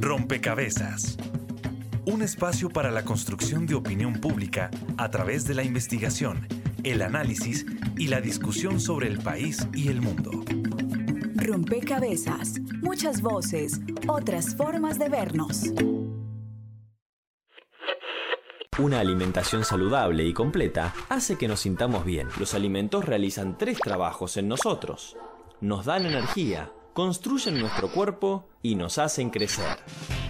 Rompecabezas. Un espacio para la construcción de opinión pública a través de la investigación, el análisis y la discusión sobre el país y el mundo. Rompecabezas. Muchas voces, otras formas de vernos. Una alimentación saludable y completa hace que nos sintamos bien. Los alimentos realizan tres trabajos en nosotros. Nos dan energía, construyen nuestro cuerpo y nos hacen crecer.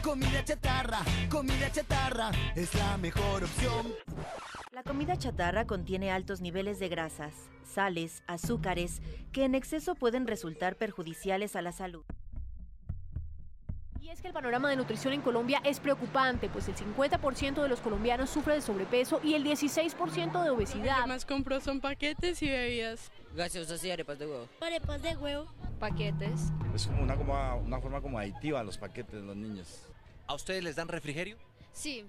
Comida chatarra, comida chatarra es la mejor opción. La comida chatarra contiene altos niveles de grasas, sales, azúcares, que en exceso pueden resultar perjudiciales a la salud. Y es que el panorama de nutrición en Colombia es preocupante, pues el 50% de los colombianos sufre de sobrepeso y el 16% de obesidad. Lo que más compro son paquetes y bebidas. Gaseosas y arepas de huevo. Arepas de huevo. Paquetes. Es como una, como una forma como adictiva los paquetes de los niños. ¿A ustedes les dan refrigerio? Sí,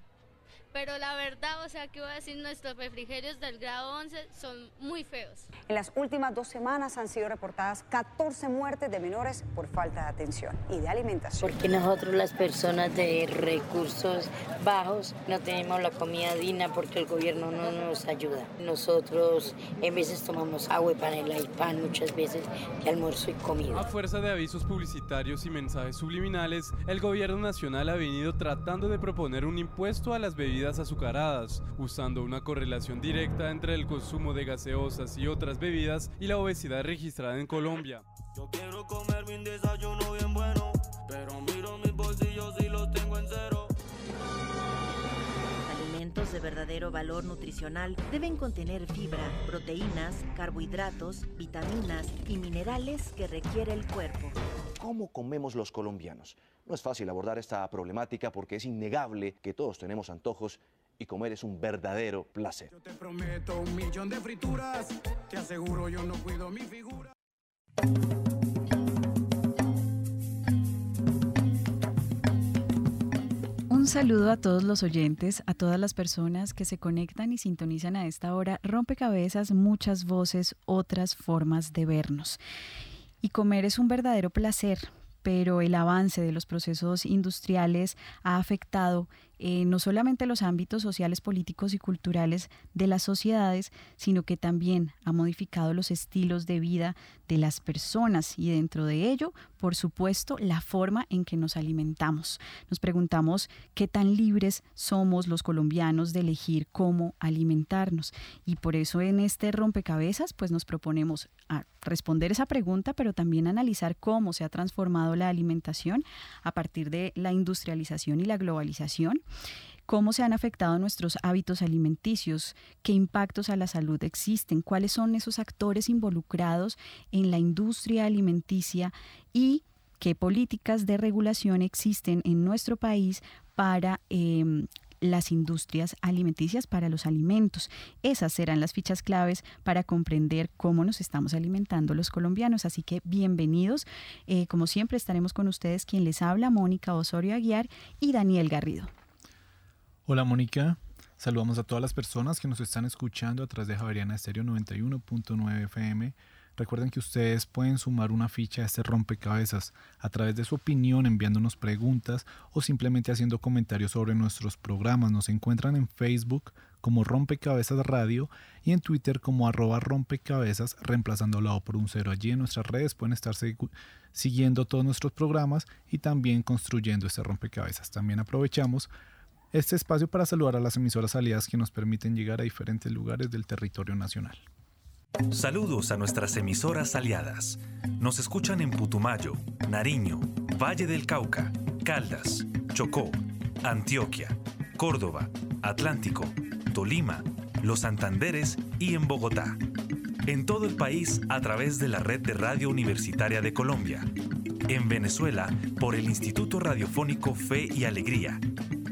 pero la verdad, o sea, que voy a decir, nuestros refrigerios del grado 11 son muy feos. En las últimas dos semanas han sido reportadas 14 muertes de menores por falta de atención y de alimentación. Porque nosotros las personas de recursos bajos no tenemos la comida digna porque el gobierno no nos ayuda. Nosotros en veces tomamos agua y panela y pan muchas veces de almuerzo y comida. A fuerza de avisos publicitarios y mensajes subliminales, el gobierno nacional ha venido tratando de proponer un impuesto a las bebidas azucaradas, usando una correlación directa entre el consumo de gaseosas y otras bebidas y la obesidad registrada en Colombia. Yo quiero comer mi desayuno bien bueno, pero miro mis bolsillos y los tengo en cero. Alimentos de verdadero valor nutricional deben contener fibra, proteínas, carbohidratos, vitaminas y minerales que requiere el cuerpo. ¿Cómo comemos los colombianos? No es fácil abordar esta problemática porque es innegable que todos tenemos antojos y comer es un verdadero placer. Yo te prometo un millón de frituras, te aseguro yo no cuido mi figura. Un saludo a todos los oyentes, a todas las personas que se conectan y sintonizan a esta hora. Rompecabezas, muchas voces, otras formas de vernos. Y comer es un verdadero placer, pero el avance de los procesos industriales ha afectado eh, no solamente los ámbitos sociales, políticos y culturales de las sociedades, sino que también ha modificado los estilos de vida de las personas. Y dentro de ello, por supuesto, la forma en que nos alimentamos. Nos preguntamos qué tan libres somos los colombianos de elegir cómo alimentarnos. Y por eso en este rompecabezas pues nos proponemos a responder esa pregunta, pero también analizar cómo se ha transformado la alimentación a partir de la industrialización y la globalización cómo se han afectado nuestros hábitos alimenticios, qué impactos a la salud existen, cuáles son esos actores involucrados en la industria alimenticia y qué políticas de regulación existen en nuestro país para em, las industrias alimenticias para los alimentos. Esas serán las fichas claves para comprender cómo nos estamos alimentando los colombianos. Así que bienvenidos. Eh, como siempre estaremos con ustedes quien les habla, Mónica Osorio Aguiar y Daniel Garrido. Hola Mónica, saludamos a todas las personas que nos están escuchando a través de Javeriana Estéreo 91.9 FM. Recuerden que ustedes pueden sumar una ficha a este rompecabezas a través de su opinión, enviándonos preguntas o simplemente haciendo comentarios sobre nuestros programas. Nos encuentran en Facebook como Rompecabezas Radio y en Twitter como arroba rompecabezas, reemplazando la O por un cero. Allí en nuestras redes pueden estar siguiendo todos nuestros programas y también construyendo este rompecabezas. También aprovechamos este espacio para saludar a las emisoras aliadas que nos permiten llegar a diferentes lugares del territorio nacional. Saludos a nuestras emisoras aliadas. Nos escuchan en Putumayo, Nariño, Valle del Cauca, Caldas, Chocó, Antioquia, Córdoba, Atlántico, Tolima, Los Santanderes y en Bogotá. En todo el país a través de la red de Radio Universitaria de Colombia. En Venezuela por el Instituto Radiofónico Fe y Alegría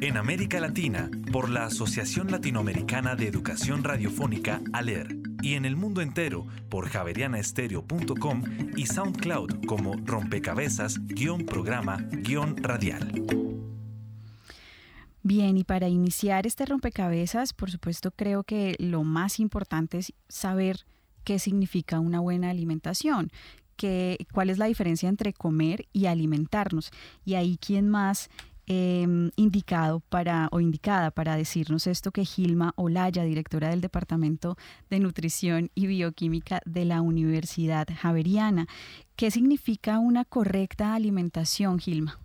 en América Latina por la Asociación Latinoamericana de Educación Radiofónica ALER y en el mundo entero por javerianaestereo.com y SoundCloud como rompecabezas-programa-radial. Bien, y para iniciar este rompecabezas, por supuesto, creo que lo más importante es saber qué significa una buena alimentación cuál es la diferencia entre comer y alimentarnos. Y ahí, ¿quién más Em, indicado para o indicada para decirnos esto que Gilma Olaya, directora del Departamento de Nutrición y Bioquímica de la Universidad Javeriana. ¿Qué significa una correcta alimentación, Gilma?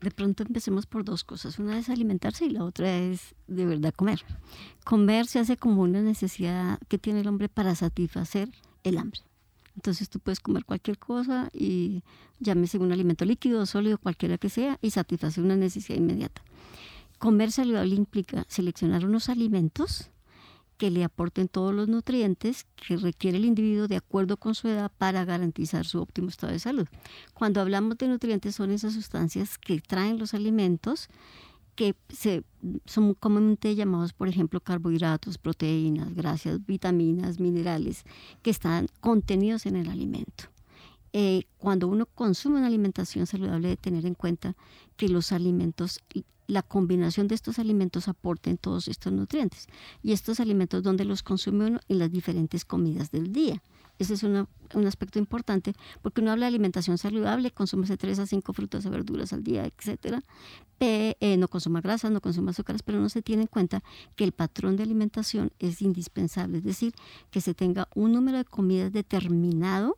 De pronto empecemos por dos cosas. Una es alimentarse y la otra es de verdad comer. Comer se hace como una necesidad que tiene el hombre para satisfacer el hambre. Entonces tú puedes comer cualquier cosa y llámese un alimento líquido, sólido, cualquiera que sea, y satisfacer una necesidad inmediata. Comer saludable implica seleccionar unos alimentos que le aporten todos los nutrientes que requiere el individuo de acuerdo con su edad para garantizar su óptimo estado de salud. Cuando hablamos de nutrientes son esas sustancias que traen los alimentos que se, son comúnmente llamados, por ejemplo, carbohidratos, proteínas, grasas, vitaminas, minerales, que están contenidos en el alimento. Eh, cuando uno consume una alimentación saludable, debe tener en cuenta que los alimentos, la combinación de estos alimentos aporten todos estos nutrientes. Y estos alimentos, donde los consume uno? En las diferentes comidas del día. Ese es un aspecto importante porque uno habla de alimentación saludable, consume de 3 a 5 frutas o verduras al día, etcétera. Eh, no consuma grasas, no consuma azúcares, pero no se tiene en cuenta que el patrón de alimentación es indispensable, es decir, que se tenga un número de comidas determinado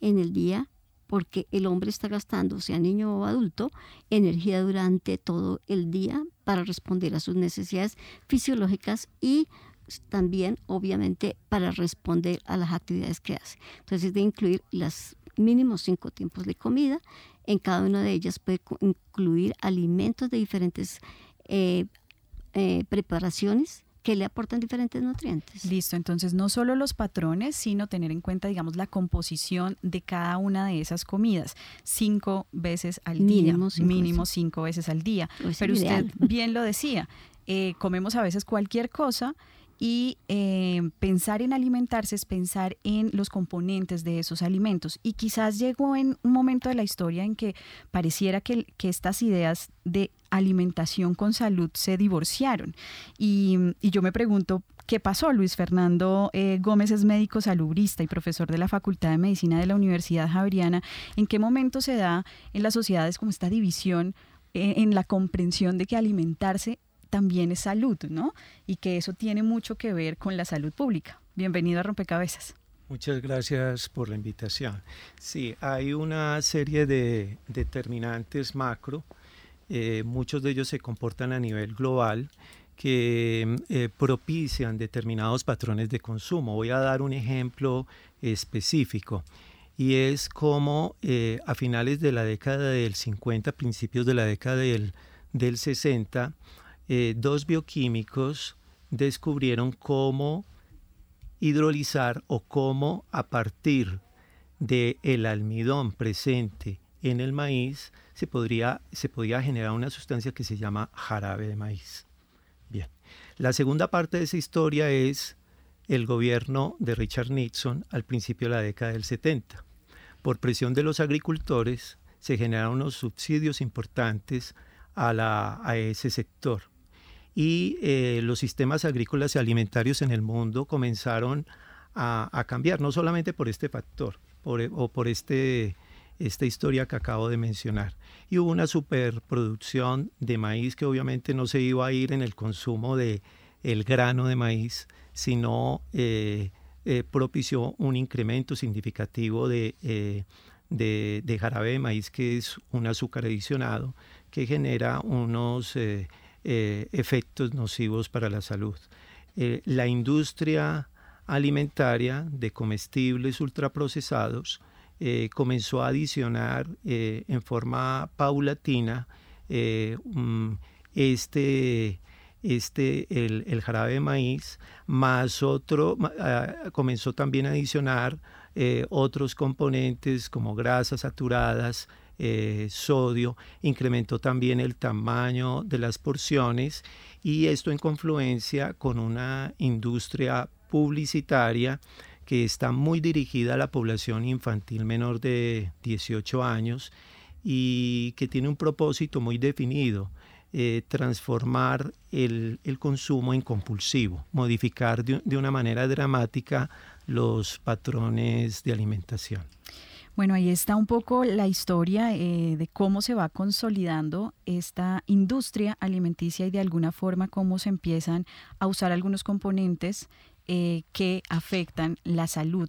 en el día porque el hombre está gastando, sea niño o adulto, energía durante todo el día para responder a sus necesidades fisiológicas y también, obviamente, para responder a las actividades que hace. Entonces, de incluir los mínimos cinco tiempos de comida. En cada una de ellas puede incluir alimentos de diferentes eh, eh, preparaciones que le aportan diferentes nutrientes. Listo, entonces no solo los patrones, sino tener en cuenta, digamos, la composición de cada una de esas comidas, cinco veces al día, mínimo cinco veces al día. Pero usted bien lo decía, eh, comemos a veces cualquier cosa y eh, pensar en alimentarse es pensar en los componentes de esos alimentos. Y quizás llegó en un momento de la historia en que pareciera que, estas ideas de alimentación con salud se divorciaron. Y, yo me pregunto, ¿qué pasó? Luis Fernando eh, Gómez es médico salubrista y profesor de la Facultad de Medicina de la Universidad Javeriana. ¿En qué momento se da en las sociedades como esta división eh, en la comprensión de que alimentarse también es salud, ¿no? Y que eso tiene mucho que ver con la salud pública. Bienvenido a Rompecabezas. Muchas gracias por la invitación. Sí, hay una serie de determinantes macro, eh, muchos de ellos se comportan a nivel global, que eh, propician determinados patrones de consumo. Voy a dar un ejemplo específico y es como eh, a finales de la década del 50, principios de la década del, del 60, eh, dos bioquímicos descubrieron cómo hidrolizar o cómo a partir del el almidón presente en el maíz se, podría, se podía generar una sustancia que se llama jarabe de maíz. Bien, la segunda parte de esa historia es el gobierno de Richard Nixon al principio de la década del 70. Por presión de los agricultores se generaron unos subsidios importantes a, ese sector y eh, los sistemas agrícolas y alimentarios en el mundo comenzaron a, cambiar, no solamente por este factor o por este, esta historia que acabo de mencionar. Y hubo una superproducción de maíz que obviamente no se iba a ir en el consumo de el grano de maíz, sino eh, eh, propició un incremento significativo de, de, jarabe de maíz, que es un azúcar adicionado, que genera unos eh, efectos nocivos para la salud. Eh, la industria alimentaria de comestibles ultraprocesados eh, comenzó a adicionar en forma paulatina este, este, el, jarabe de maíz, más otro, ah, comenzó también a adicionar otros componentes como grasas saturadas, eh, sodio, incrementó también el tamaño de las porciones y esto en confluencia con una industria publicitaria que está muy dirigida a la población infantil menor de 18 años y que tiene un propósito muy definido, eh, transformar el, consumo en compulsivo, modificar de una manera dramática los patrones de alimentación. Bueno, ahí está un poco la historia eh, de cómo se va consolidando esta industria alimenticia y de alguna forma cómo se empiezan a usar algunos componentes eh, que afectan la salud.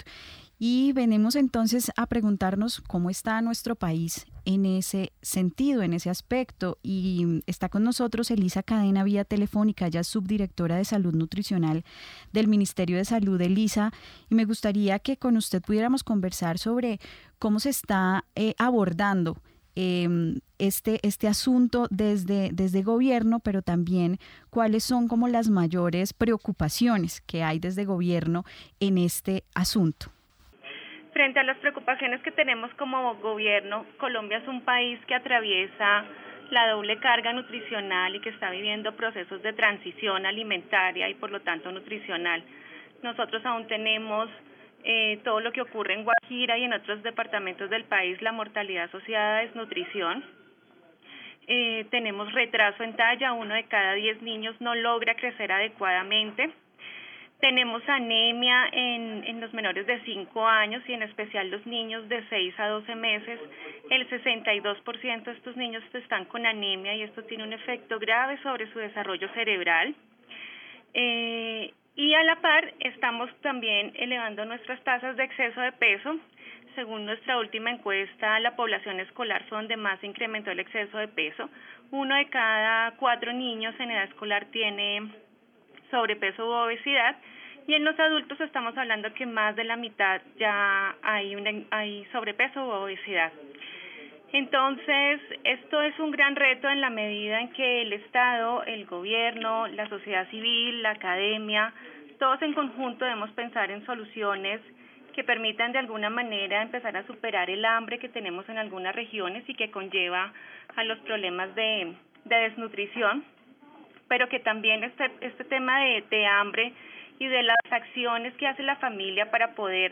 Y venimos entonces a preguntarnos cómo está nuestro país en ese sentido, en ese aspecto. Y está con nosotros Elisa Cadena vía telefónica, es subdirectora de salud nutricional del Ministerio de Salud, Elisa. Y me gustaría que con usted pudiéramos conversar sobre cómo se está eh, abordando em, este, este asunto desde, desde gobierno, pero también cuáles son como las mayores preocupaciones que hay desde gobierno en este asunto. Frente a las preocupaciones que tenemos como gobierno, Colombia es un país que atraviesa la doble carga nutricional y que está viviendo procesos de transición alimentaria y por lo tanto nutricional. Nosotros aún tenemos eh, todo lo que ocurre en Guajira y en otros departamentos del país, la mortalidad asociada a desnutrición. Eh, tenemos retraso en talla, uno de cada diez niños no logra crecer adecuadamente. Tenemos anemia en, en, los menores de 5 años y en especial los niños de 6 a 12 meses. El 62% de estos niños están con anemia y esto tiene un efecto grave sobre su desarrollo cerebral. Eh, y a la par estamos también elevando nuestras tasas de exceso de peso. Según nuestra última encuesta, la población escolar fue donde más incrementó el exceso de peso. Uno de cada cuatro niños en edad escolar tiene sobrepeso u obesidad y en los adultos estamos hablando que más de la mitad ya hay, hay sobrepeso u obesidad. Entonces, esto es un gran reto en la medida en que el Estado, el gobierno, la sociedad civil, la academia, todos en conjunto debemos pensar en soluciones que permitan de alguna manera empezar a superar el hambre que tenemos en algunas regiones y que conlleva a los problemas de, de desnutrición pero que también este, este tema de, de hambre y de las acciones que hace la familia para poder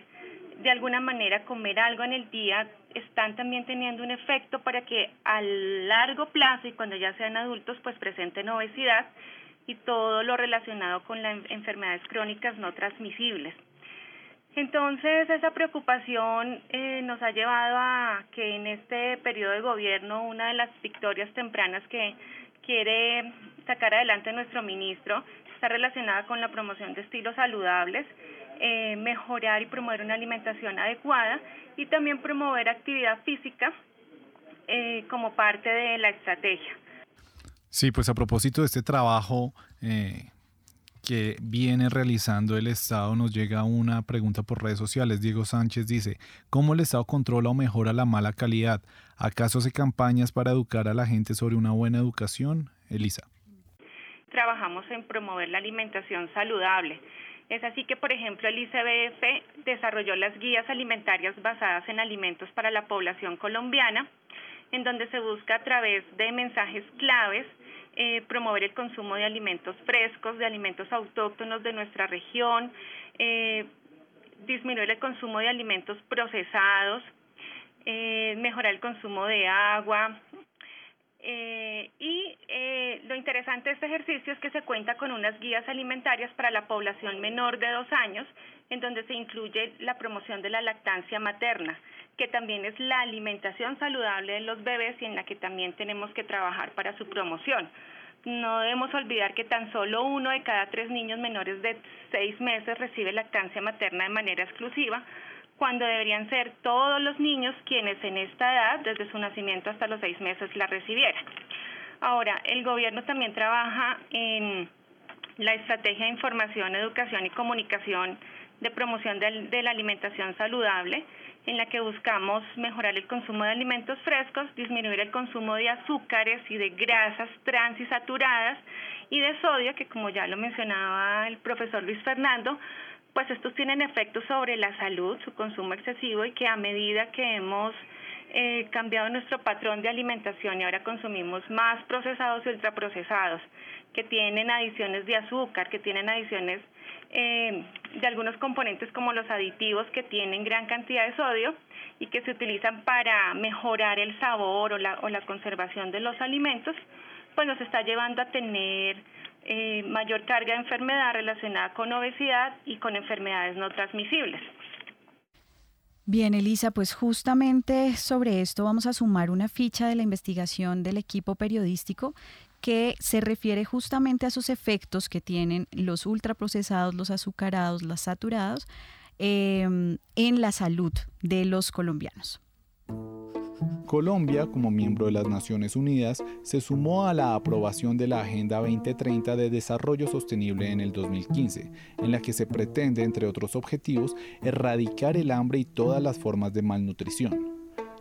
de alguna manera comer algo en el día están también teniendo un efecto para que a largo plazo y cuando ya sean adultos pues presenten obesidad y todo lo relacionado con las enfermedades crónicas no transmisibles. Entonces esa preocupación eh, nos ha llevado a que en este periodo de gobierno una de las victorias tempranas que quiere sacar adelante nuestro ministro está relacionada con la promoción de estilos saludables, eh, mejorar y promover una alimentación adecuada y también promover actividad física eh, como parte de la estrategia. Sí, pues a propósito de este trabajo eh, que viene realizando el Estado, nos llega una pregunta por redes sociales. Diego Sánchez dice, ¿cómo el Estado controla o mejora la mala calidad? ¿Acaso hace campañas para educar a la gente sobre una buena educación? Elisa trabajamos en promover la alimentación saludable. Es así que, por ejemplo, el ICBF desarrolló las guías alimentarias basadas en alimentos para la población colombiana, en donde se busca a través de mensajes claves eh, promover el consumo de alimentos frescos, de alimentos autóctonos de nuestra región, eh, disminuir el consumo de alimentos procesados, eh, mejorar el consumo de agua, eh, y eh, lo interesante de este ejercicio es que se cuenta con unas guías alimentarias para la población menor de dos años, en donde se incluye la promoción de la lactancia materna, que también es la alimentación saludable de los bebés y en la que también tenemos que trabajar para su promoción. No debemos olvidar que tan solo uno de cada tres niños menores de seis meses recibe lactancia materna de manera exclusiva, cuando deberían ser todos los niños quienes en esta edad, desde su nacimiento hasta los seis meses, la recibieran. Ahora, el gobierno también trabaja en la estrategia de información, educación y comunicación de promoción de, la alimentación saludable, en la que buscamos mejorar el consumo de alimentos frescos, disminuir el consumo de azúcares y de grasas trans y saturadas y de sodio, que como ya lo mencionaba el profesor Luis Fernando, pues estos tienen efectos sobre la salud, su consumo excesivo y que a medida que hemos eh, cambiado nuestro patrón de alimentación y ahora consumimos más procesados y ultraprocesados, que tienen adiciones de azúcar, que tienen adiciones eh, de algunos componentes como los aditivos que tienen gran cantidad de sodio y que se utilizan para mejorar el sabor o la, o la conservación de los alimentos, pues nos está llevando a tener eh, mayor carga de enfermedad relacionada con obesidad y con enfermedades no transmisibles. Bien, Elisa, pues justamente sobre esto vamos a sumar una ficha de la investigación del equipo periodístico que se refiere justamente a esos efectos que tienen los ultraprocesados, los azucarados, los saturados em, en la salud de los colombianos. Colombia, como miembro de las Naciones Unidas, se sumó a la aprobación de la Agenda 2030 de Desarrollo Sostenible en el 2015, en la que se pretende, entre otros objetivos, erradicar el hambre y todas las formas de malnutrición.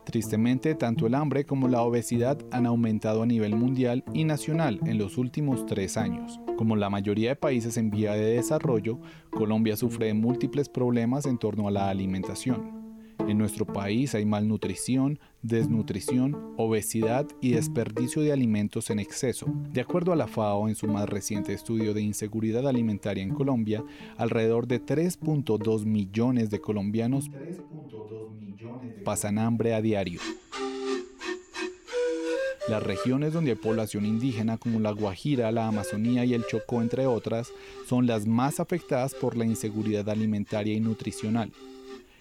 Tristemente, tanto el hambre como la obesidad han aumentado a nivel mundial y nacional en los últimos tres años. Como la mayoría de países en vía de desarrollo, Colombia sufre de múltiples problemas en torno a la alimentación. En nuestro país hay malnutrición, desnutrición, obesidad y desperdicio de alimentos en exceso. De acuerdo a la FAO, en su más reciente estudio de inseguridad alimentaria en Colombia, alrededor de 3.2 millones de colombianos pasan hambre a diario. Las regiones donde hay población indígena como la Guajira, la Amazonía y el Chocó, entre otras, son las más afectadas por la inseguridad alimentaria y nutricional.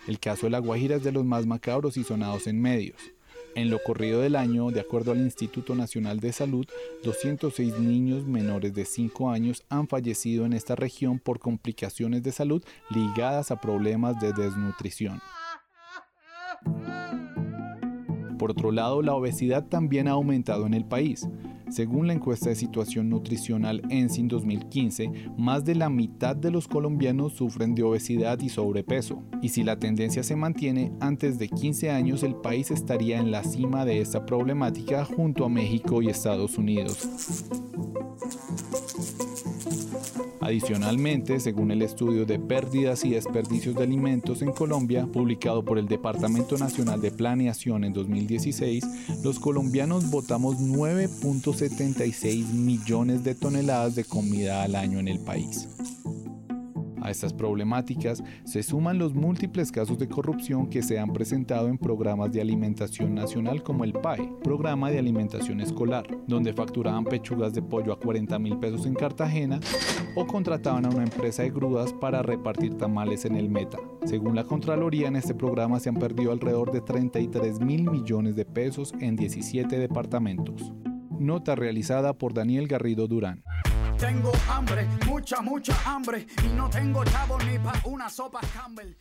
El caso de la Guajira es de los más macabros y sonados en medios. En lo corrido del año, de acuerdo al Instituto Nacional de Salud, 206 niños menores de 5 años han fallecido en esta región por complicaciones de salud ligadas a problemas de desnutrición. Por otro lado, la obesidad también ha aumentado en el país. Según la encuesta de situación nutricional ENSIN 2015, más de la mitad de los colombianos sufren de obesidad y sobrepeso. Y si la tendencia se mantiene, antes de 15 años el país estaría en la cima de esta problemática junto a México y Estados Unidos. Adicionalmente, según el estudio de pérdidas y desperdicios de alimentos en Colombia, publicado por el Departamento Nacional de Planeación en 2016, los colombianos botamos 9.76 millones de toneladas de comida al año en el país. A estas problemáticas se suman los múltiples casos de corrupción que se han presentado en programas de alimentación nacional como el PAE, Programa de Alimentación Escolar, donde facturaban pechugas de pollo a 40 mil pesos en Cartagena o contrataban a una empresa de grúas para repartir tamales en el Meta. Según la Contraloría, en este programa se han perdido alrededor de 33 mil millones de pesos en 17 departamentos. Nota realizada por Daniel Garrido Durán. Tengo hambre, mucha, mucha hambre y no tengo chavo ni para una sopa Campbell.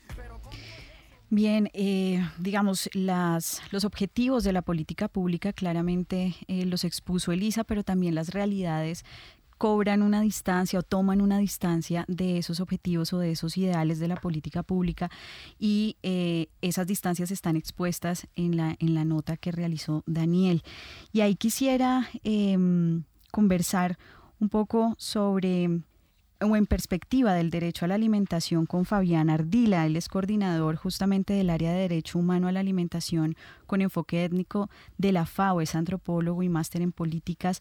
Bien, eh, digamos, las, los objetivos de la política pública claramente eh, los expuso Elisa, pero también las realidades cobran una distancia o toman una distancia de esos objetivos o de esos ideales de la política pública y eh, esas distancias están expuestas en la, en la nota que realizó Daniel. Y ahí quisiera em, conversar un poco sobre o en perspectiva del derecho a la alimentación con Fabián Ardila. Él es coordinador justamente del área de Derecho Humano a la Alimentación con enfoque étnico de la FAO, es antropólogo y máster en políticas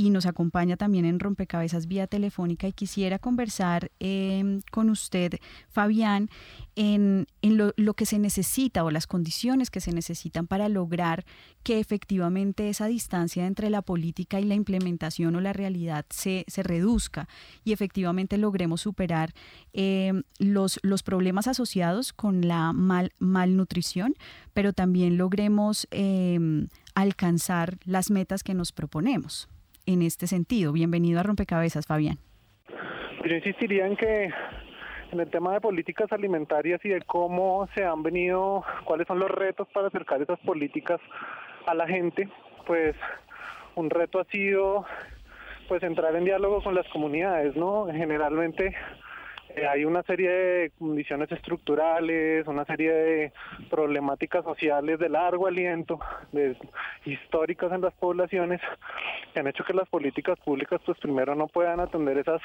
y nos acompaña también en Rompecabezas vía telefónica y quisiera conversar em, con usted, Fabián, en, lo, que se necesita o las condiciones que se necesitan para lograr que efectivamente esa distancia entre la política y la implementación o la realidad se, se reduzca y efectivamente logremos superar em, los, los problemas asociados con la mal, malnutrición, pero también logremos em, alcanzar las metas que nos proponemos en este sentido. Bienvenido a Rompecabezas, Fabián. Yo insistiría en que en el tema de políticas alimentarias y de cómo se han venido, cuáles son los retos para acercar esas políticas a la gente, pues un reto ha sido pues entrar en diálogo con las comunidades, ¿no? Generalmente eh, hay una serie de condiciones estructurales, una serie de problemáticas sociales de largo aliento, de, históricas en las poblaciones, que han hecho que las políticas públicas, pues primero no puedan atender esas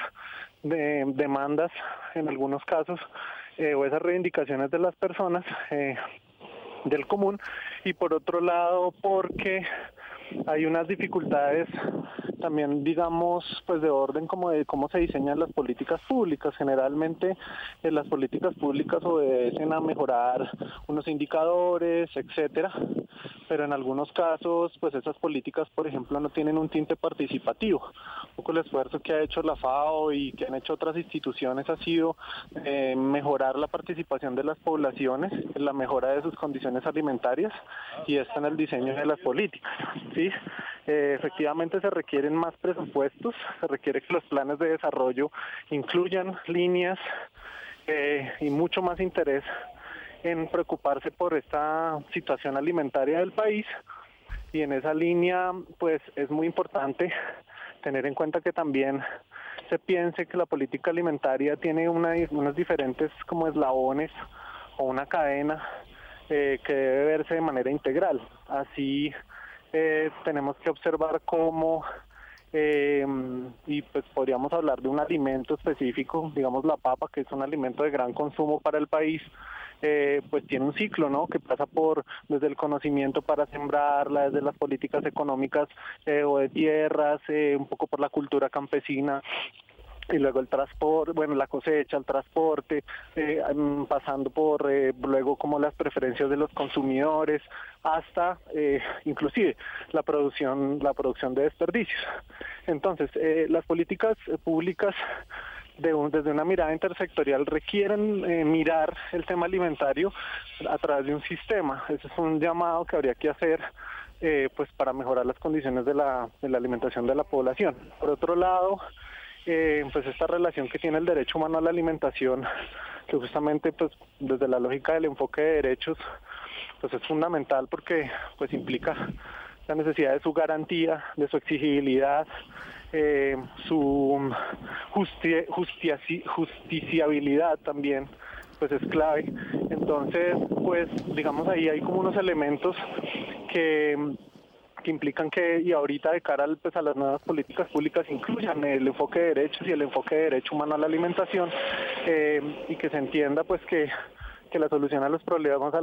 demandas en algunos casos eh, o esas reivindicaciones de las personas eh, del común, y por otro lado porque hay unas dificultades también digamos pues de orden como de cómo se diseñan las políticas públicas generalmente eh, las políticas públicas obedecen a mejorar unos indicadores etcétera pero en algunos casos pues esas políticas por ejemplo no tienen un tinte participativo. Un poco el esfuerzo que ha hecho la FAO y que han hecho otras instituciones ha sido eh, mejorar la participación de las poblaciones en la mejora de sus condiciones alimentarias y esto en el diseño de las políticas. ¿sí? Eh, efectivamente se requieren más presupuestos, se requiere que los planes de desarrollo incluyan líneas eh, y mucho más interés en preocuparse por esta situación alimentaria del país y en esa línea pues es muy importante tener en cuenta que también se piense que la política alimentaria tiene una, unos diferentes como eslabones o una cadena eh, que debe verse de manera integral. Así eh, tenemos que observar cómo eh, y pues podríamos hablar de un alimento específico, digamos la papa, que es un alimento de gran consumo para el país, eh, pues tiene un ciclo, ¿no? Que pasa por desde el conocimiento para sembrarla, desde las políticas económicas eh, o de tierras, eh, un poco por la cultura campesina, y luego el transporte, bueno, la cosecha, el transporte, eh, mm, pasando por eh, luego como las preferencias de los consumidores, hasta eh, inclusive la producción, la producción de desperdicios. Entonces, eh, las políticas públicas de un, desde una mirada intersectorial requieren eh, mirar el tema alimentario a través de un sistema. Ese es un llamado que habría que hacer eh, pues para mejorar las condiciones de la, de la alimentación de la población. Por otro lado, eh, pues esta relación que tiene el derecho humano a la alimentación, que justamente pues desde la lógica del enfoque de derechos, pues es fundamental porque pues implica la necesidad de su garantía, de su exigibilidad, eh, su justi justici justiciabilidad también pues es clave. Entonces, pues digamos ahí hay como unos elementos que que implican que, y ahorita de cara pues, a las nuevas políticas públicas, incluyan el enfoque de derechos y el enfoque de derecho humano a la alimentación, eh, y que se entienda pues que que la solución a los problemas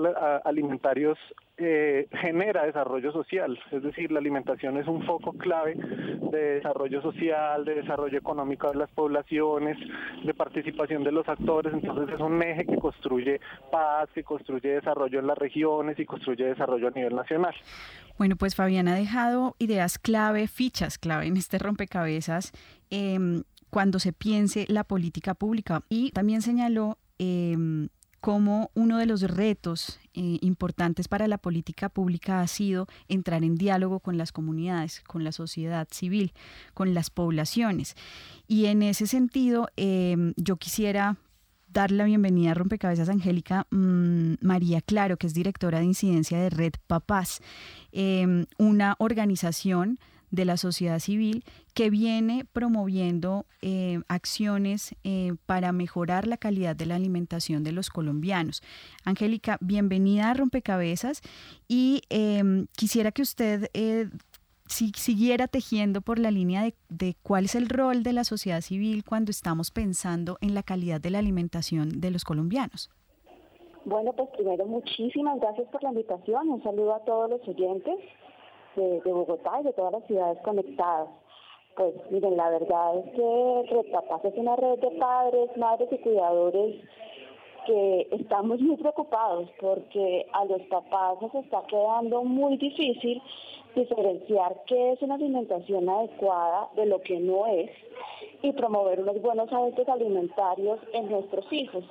alimentarios eh, genera desarrollo social, es decir, la alimentación es un foco clave de desarrollo social, de desarrollo económico de las poblaciones, de participación de los actores, entonces es un eje que construye paz, que construye desarrollo en las regiones y construye desarrollo a nivel nacional. Bueno, pues Fabián ha dejado ideas clave, fichas clave en este rompecabezas. Eh, cuando se piense la política pública y también señaló eh, cómo uno de los retos eh, importantes para la política pública ha sido entrar en diálogo con las comunidades, con la sociedad civil, con las poblaciones. Y en ese sentido, eh, yo quisiera dar la bienvenida a Rompecabezas Angélica mmm, María Claro, que es directora de incidencia de Red Papás, eh, una organización de la sociedad civil que viene promoviendo eh, acciones eh, para mejorar la calidad de la alimentación de los colombianos. Angélica, bienvenida a Rompecabezas y eh, quisiera que usted si, siguiera tejiendo por la línea de, de cuál es el rol de la sociedad civil cuando estamos pensando en la calidad de la alimentación de los colombianos. Bueno, pues primero muchísimas gracias por la invitación. Un saludo a todos los oyentes de, Bogotá y de todas las ciudades conectadas. Pues miren, la verdad es que Red Papás es una red de padres, madres y cuidadores que estamos muy preocupados porque a los papás nos está quedando muy difícil diferenciar qué es una alimentación adecuada de lo que no es y promover unos buenos hábitos alimentarios en nuestros hijos.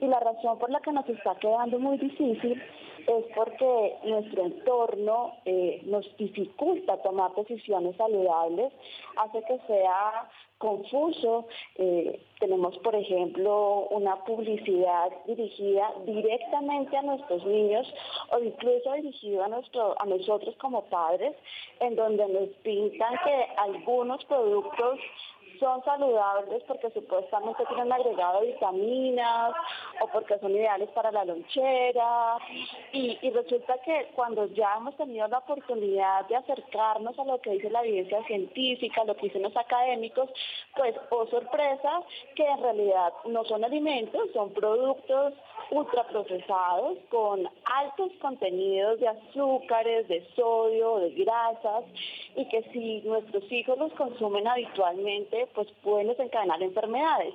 Y la razón por la que nos está quedando muy difícil es porque nuestro entorno eh, nos dificulta tomar decisiones saludables, hace que sea confuso. Eh, tenemos, por ejemplo, una publicidad dirigida directamente a nuestros niños o incluso dirigida a, nuestro, a nosotros como padres, en donde nos pintan que algunos productos son saludables porque supuestamente tienen agregado vitaminas o porque son ideales para la lonchera. Y, y, resulta que cuando ya hemos tenido la oportunidad de acercarnos a lo que dice la evidencia científica, lo que dicen los académicos, pues oh sorpresa que en realidad no son alimentos, son productos ultraprocesados con altos contenidos de azúcares, de sodio, de grasas y que si nuestros hijos los consumen habitualmente pues pueden desencadenar enfermedades.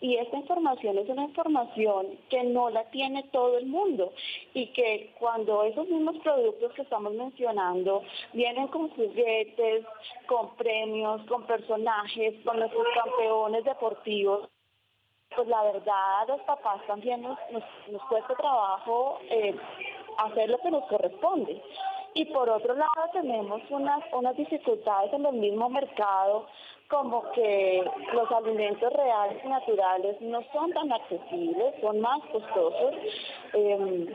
Y esta información es una información que no la tiene todo el mundo y que cuando esos mismos productos que estamos mencionando vienen con juguetes, con premios, con personajes, con nuestros campeones deportivos, pues la verdad los papás también nos, nos, cuesta trabajo eh, hacer lo que nos corresponde. Y por otro lado tenemos unas, unas dificultades en el mismo mercado como que los alimentos reales y naturales no son tan accesibles, son más costosos em,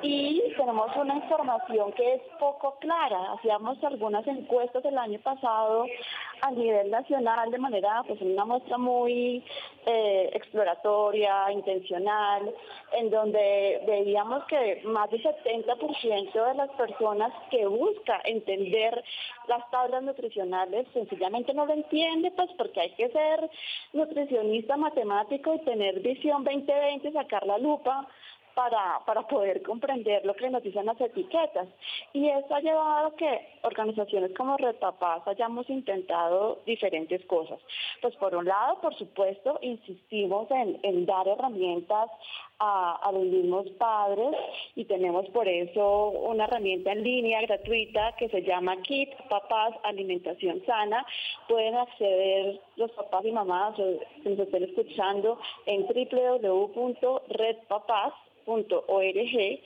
y tenemos una información que es poco clara. Hacíamos algunas encuestas el año pasado a nivel nacional de manera, pues una muestra muy eh, exploratoria, intencional, en donde veíamos que más del 70% de las personas que busca entender las tablas nutricionales sencillamente no lo entiende, pues porque hay que ser nutricionista matemático y tener visión 2020, sacar la lupa para, para poder comprender lo que nos dicen las etiquetas. Y eso ha llevado a que organizaciones como Red Papás hayamos intentado diferentes cosas. Pues por un lado, por supuesto, insistimos en, dar herramientas a, a, los mismos padres y tenemos por eso una herramienta en línea gratuita que se llama Kit Papás Alimentación Sana. Pueden acceder los papás y mamás que nos estén escuchando en www.redpapás org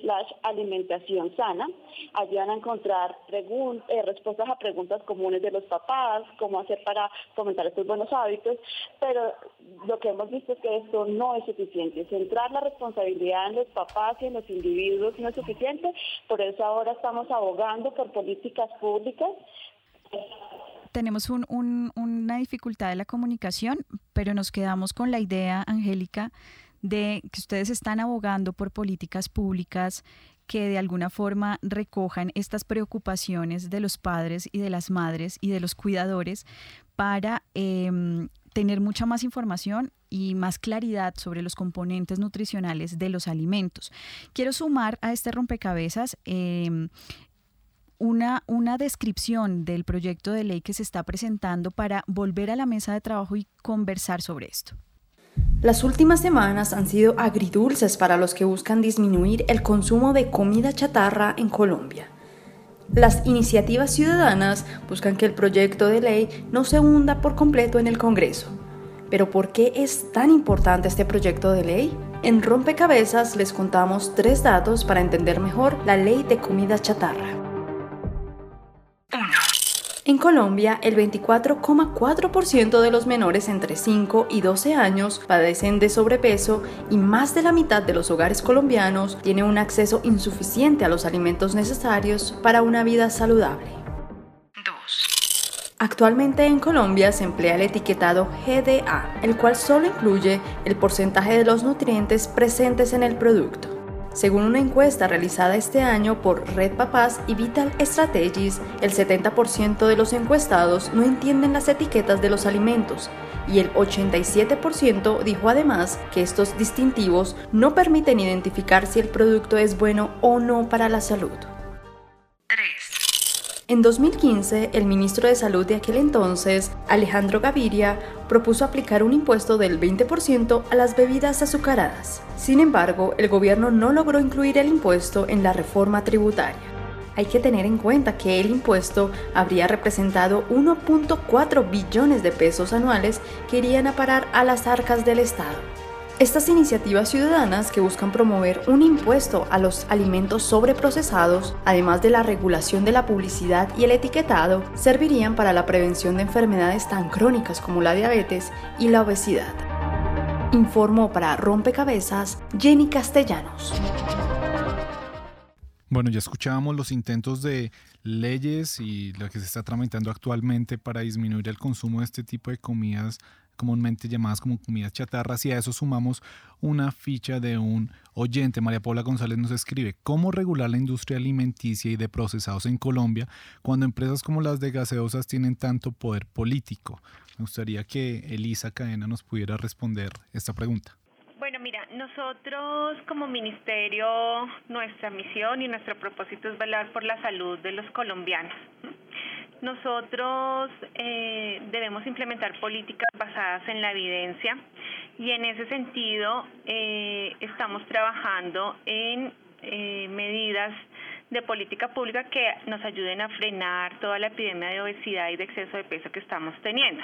slash alimentación sana. Allí van a encontrar eh, respuestas a preguntas comunes de los papás, cómo hacer para fomentar estos buenos hábitos, pero lo que hemos visto es que esto no es suficiente. Centrar la responsabilidad en los papás y en los individuos no es suficiente, por eso ahora estamos abogando por políticas públicas tenemos una dificultad de la comunicación, pero nos quedamos con la idea, Angélica, de que ustedes están abogando por políticas públicas que de alguna forma recojan estas preocupaciones de los padres y de las madres y de los cuidadores para em, tener mucha más información y más claridad sobre los componentes nutricionales de los alimentos. Quiero sumar a este rompecabezas em, una, una descripción del proyecto de ley que se está presentando para volver a la mesa de trabajo y conversar sobre esto. Las últimas semanas han sido agridulces para los que buscan disminuir el consumo de comida chatarra en Colombia. Las iniciativas ciudadanas buscan que el proyecto de ley no se hunda por completo en el Congreso. Pero ¿por qué es tan importante este proyecto de ley? En Rompecabezas les contamos tres datos para entender mejor la ley de comida chatarra. En Colombia, el 24,4% de los menores entre 5 y 12 años padecen de sobrepeso y más de la mitad de los hogares colombianos tienen un acceso insuficiente a los alimentos necesarios para una vida saludable. Actualmente en Colombia se emplea el etiquetado GDA, el cual solo incluye el porcentaje de los nutrientes presentes en el producto. Según una encuesta realizada este año por Red Papás y Vital Strategies, el 70% de los encuestados no entienden las etiquetas de los alimentos y el 87% dijo además que estos distintivos no permiten identificar si el producto es bueno o no para la salud. En 2015, el ministro de Salud de aquel entonces, Alejandro Gaviria, propuso aplicar un impuesto del 20% a las bebidas azucaradas. Sin embargo, el gobierno no logró incluir el impuesto en la reforma tributaria. Hay que tener en cuenta que el impuesto habría representado 1.4 billones de pesos anuales que irían a parar a las arcas del Estado. Estas iniciativas ciudadanas que buscan promover un impuesto a los alimentos sobreprocesados, además de la regulación de la publicidad y el etiquetado, servirían para la prevención de enfermedades tan crónicas como la diabetes y la obesidad. Informó para Rompecabezas Jenny Castellanos. Bueno, ya escuchábamos los intentos de leyes y lo que se está tramitando actualmente para disminuir el consumo de este tipo de comidas comúnmente llamadas como comidas chatarras y a eso sumamos una ficha de un oyente, María Paula González nos escribe, ¿cómo regular la industria alimenticia y de procesados en Colombia cuando empresas como las de gaseosas tienen tanto poder político? Me gustaría que Elisa Cadena nos pudiera responder esta pregunta. Bueno, mira, nosotros como ministerio, nuestra misión y nuestro propósito es velar por la salud de los colombianos. Nosotros eh, debemos implementar políticas basadas en la evidencia y en ese sentido eh, estamos trabajando en eh, medidas de política pública que nos ayuden a frenar toda la epidemia de obesidad y de exceso de peso que estamos teniendo.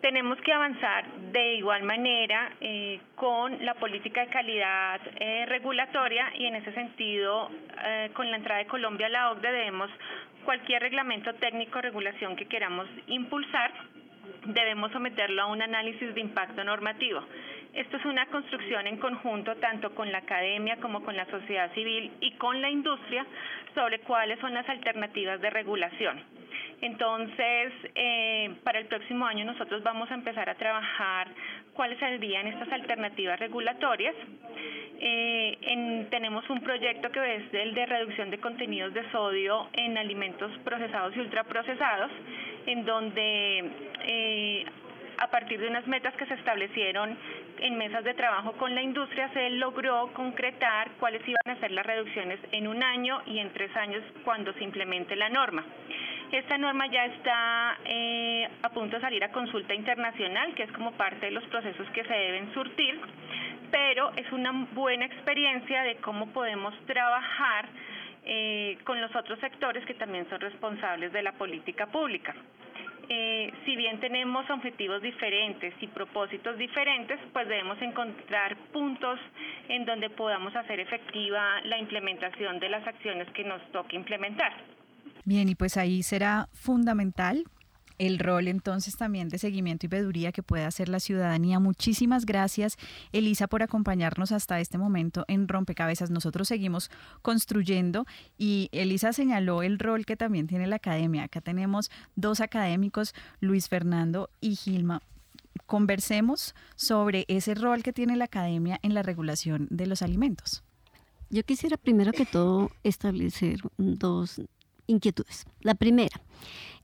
Tenemos que avanzar de igual manera eh, con la política de calidad eh, regulatoria y en ese sentido, eh, con la entrada de Colombia a la OCDE, debemos cualquier reglamento técnico o regulación que queramos impulsar, debemos someterlo a un análisis de impacto normativo. Esto es una construcción en conjunto tanto con la academia como con la sociedad civil y con la industria sobre cuáles son las alternativas de regulación. Entonces, eh, para el próximo año nosotros vamos a empezar a trabajar cuáles serían estas alternativas regulatorias. Eh, tenemos un proyecto que es el de reducción de contenidos de sodio en alimentos procesados y ultraprocesados, en donde eh, a partir de unas metas que se establecieron en mesas de trabajo con la industria, se logró concretar cuáles iban a ser las reducciones en un año y en tres años cuando se implemente la norma. Esta norma ya está eh, a punto de salir a consulta internacional, que es como parte de los procesos que se deben surtir, pero es una buena experiencia de cómo podemos trabajar eh, con los otros sectores que también son responsables de la política pública. Eh, si bien tenemos objetivos diferentes y propósitos diferentes, pues debemos encontrar puntos en donde podamos hacer efectiva la implementación de las acciones que nos toque implementar. Bien, y pues ahí será fundamental el rol entonces también de seguimiento y veeduría que puede hacer la ciudadanía. Muchísimas gracias, Elisa, por acompañarnos hasta este momento en Rompecabezas. Nosotros seguimos construyendo y Elisa señaló el rol que también tiene la academia. Acá tenemos dos académicos, Luis Fernando y Gilma. Conversemos sobre ese rol que tiene la academia en la regulación de los alimentos. Yo quisiera primero que todo establecer dos inquietudes. La primera,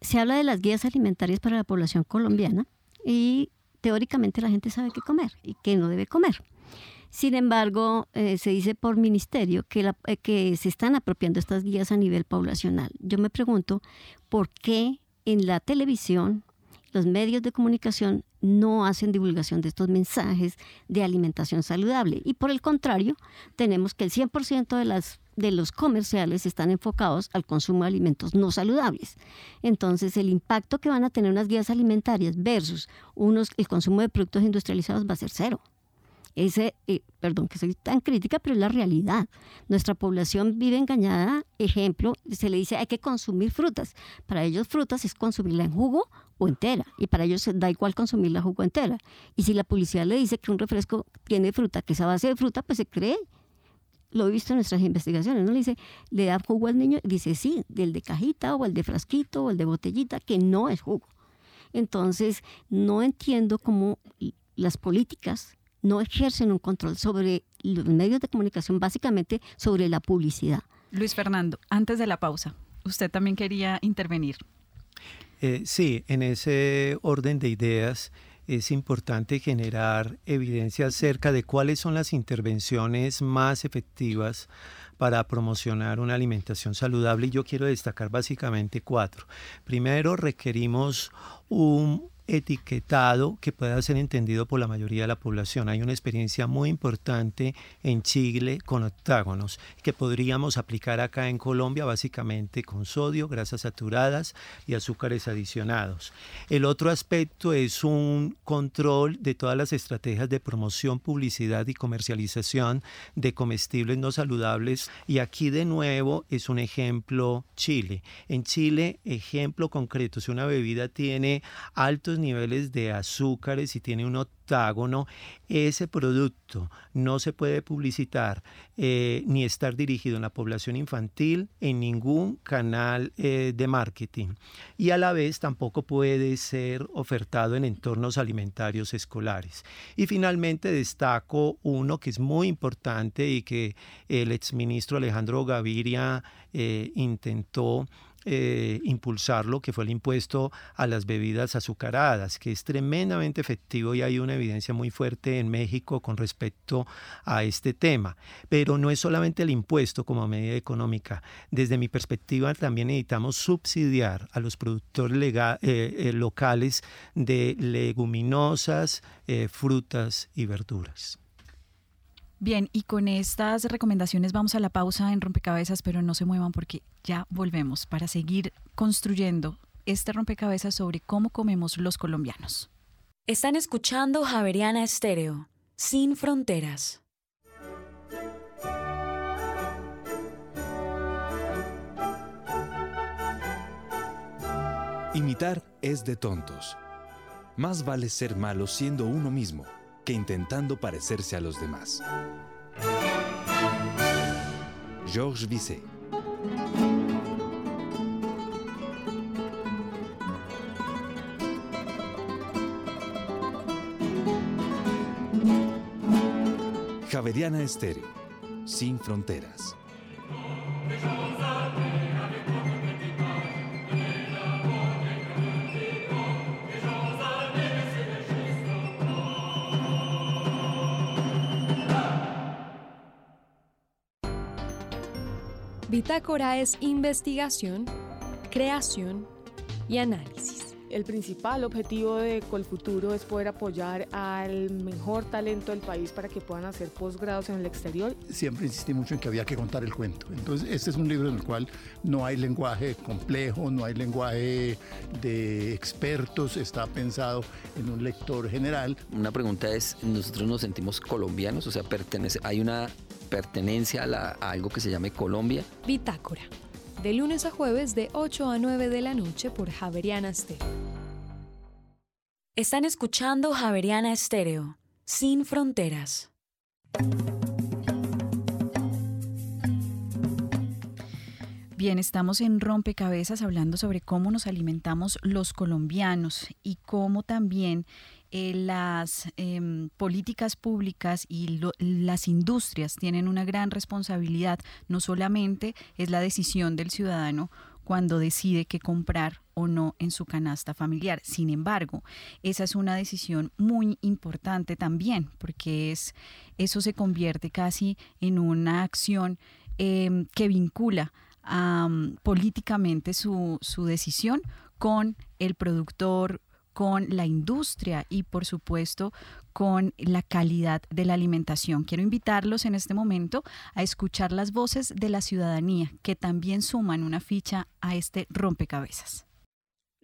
se habla de las guías alimentarias para la población colombiana y teóricamente la gente sabe qué comer y qué no debe comer. Sin embargo, eh, se dice por ministerio que, eh, que se están apropiando estas guías a nivel poblacional. Yo me pregunto por qué en la televisión los medios de comunicación no hacen divulgación de estos mensajes de alimentación saludable. Y por el contrario, tenemos que el 100% de las de los comerciales están enfocados al consumo de alimentos no saludables. Entonces, el impacto que van a tener unas guías alimentarias versus unos, el consumo de productos industrializados va a ser cero. Ese, eh, perdón que soy tan crítica, pero es la realidad. Nuestra población vive engañada. Ejemplo, se le dice hay que consumir frutas. Para ellos frutas es consumirla en jugo o entera. Y para ellos da igual consumir la jugo entera. Y si la publicidad le dice que un refresco tiene fruta, que es a base de fruta, pues se cree lo he visto en nuestras investigaciones, ¿no? Le dice, le da jugo al niño, dice sí, del de cajita o el de frasquito o el de botellita, que no es jugo. Entonces, no entiendo cómo las políticas no ejercen un control sobre los medios de comunicación, básicamente sobre la publicidad. Luis Fernando, antes de la pausa, usted también quería intervenir. Eh, sí, en ese orden de ideas, es importante generar evidencia acerca de cuáles son las intervenciones más efectivas para promocionar una alimentación saludable y yo quiero destacar básicamente cuatro. Primero, requerimos un etiquetado que pueda ser entendido por la mayoría de la población. Hay una experiencia muy importante en Chile con octágonos que podríamos aplicar acá en Colombia básicamente con sodio, grasas saturadas y azúcares adicionados. El otro aspecto es un control de todas las estrategias de promoción, publicidad y comercialización de comestibles no saludables y aquí de nuevo es un ejemplo Chile. En Chile, ejemplo concreto, si una bebida tiene altos niveles de azúcares y tiene un octágono, ese producto no se puede publicitar eh, ni estar dirigido en la población infantil en ningún canal eh, de marketing. Y a la vez tampoco puede ser ofertado en entornos alimentarios escolares. Y finalmente destaco uno que es muy importante y que el exministro Alejandro Gaviria eh, intentó eh, impulsarlo, que fue el impuesto a las bebidas azucaradas, que es tremendamente efectivo y hay una evidencia muy fuerte en México con respecto a este tema. Pero no es solamente el impuesto como medida económica. Desde mi perspectiva también necesitamos subsidiar a los productores eh, eh, locales de leguminosas, frutas y verduras. Bien, y con estas recomendaciones vamos a la pausa en rompecabezas, pero no se muevan porque ya volvemos para seguir construyendo este rompecabezas sobre cómo comemos los colombianos. Están escuchando Javeriana Estéreo, sin fronteras. Imitar es de tontos. Más vale ser malo siendo uno mismo que intentando parecerse a los demás. Georges Bizet Javeriana Estéreo, sin fronteras. Bitácora es investigación, creación y análisis. El principal objetivo de Colfuturo es poder apoyar al mejor talento del país para que puedan hacer posgrados en el exterior. Siempre insistí mucho en que había que contar el cuento. Entonces, este es un libro en el cual no hay lenguaje complejo, no hay lenguaje de expertos, está pensado en un lector general. Una pregunta es, ¿nosotros nos sentimos colombianos? O sea, pertenece, hay una pertenencia a, algo que se llame Colombia. Bitácora, de lunes a jueves de 8 a 9 de la noche por Javeriana Estéreo. Están escuchando Javeriana Estéreo, sin fronteras. Bien, estamos en Rompecabezas hablando sobre cómo nos alimentamos los colombianos y cómo también eh, las em, políticas públicas y las industrias tienen una gran responsabilidad. No solamente es la decisión del ciudadano cuando decide qué comprar o no en su canasta familiar. Sin embargo, esa es una decisión muy importante también, porque es, eso se convierte casi en una acción em, que vincula políticamente su, su decisión con el productor con la industria y por supuesto con la calidad de la alimentación. Quiero invitarlos en este momento a escuchar las voces de la ciudadanía que también suman una ficha a este rompecabezas.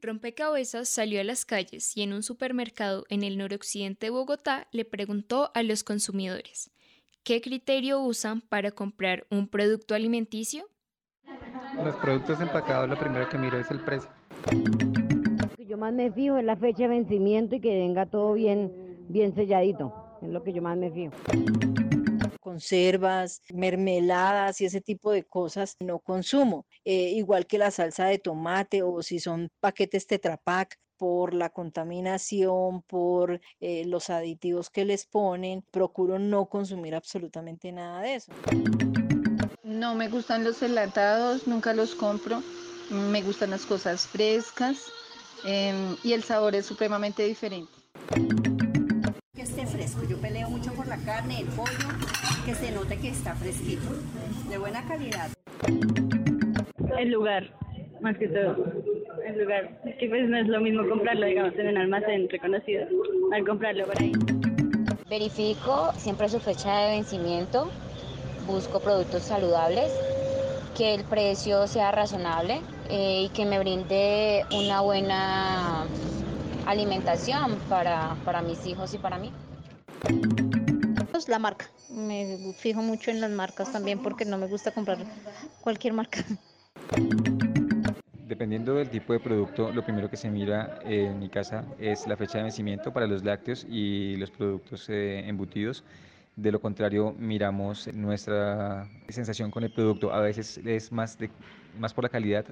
Rompecabezas salió a las calles y en un supermercado en el noroccidente de Bogotá le preguntó a los consumidores, ¿qué criterio usan para comprar un producto alimenticio? Los productos empacados lo primero que miro es el precio yo más me fijo en la fecha de vencimiento y que venga todo bien, bien selladito. Es lo que yo más me fijo conservas, mermeladas y ese tipo de cosas no consumo. Eh, igual que la salsa de tomate o si son paquetes Tetra por la contaminación, por eh, los aditivos que les ponen, procuro no consumir absolutamente nada de eso. No me gustan los enlatados, nunca los compro. Me gustan las cosas frescas Em, y el sabor es supremamente diferente. Que esté fresco, yo peleo mucho por la carne, el pollo, que se note que está fresquito, de buena calidad. El lugar, más que todo, el lugar, que pues no es lo mismo comprarlo, digamos, en un almacén reconocido, al comprarlo por ahí. Verifico siempre su fecha de vencimiento, busco productos saludables, que el precio sea razonable eh, y que me brinde una buena alimentación para, para mis hijos y para mí. Pues la marca, me fijo mucho en las marcas también porque no me gusta comprar cualquier marca. Dependiendo del tipo de producto, lo primero que se mira en mi casa es la fecha de vencimiento para los lácteos y los productos eh, embutidos. De lo contrario, miramos nuestra sensación con el producto. A veces es más, de, más por la calidad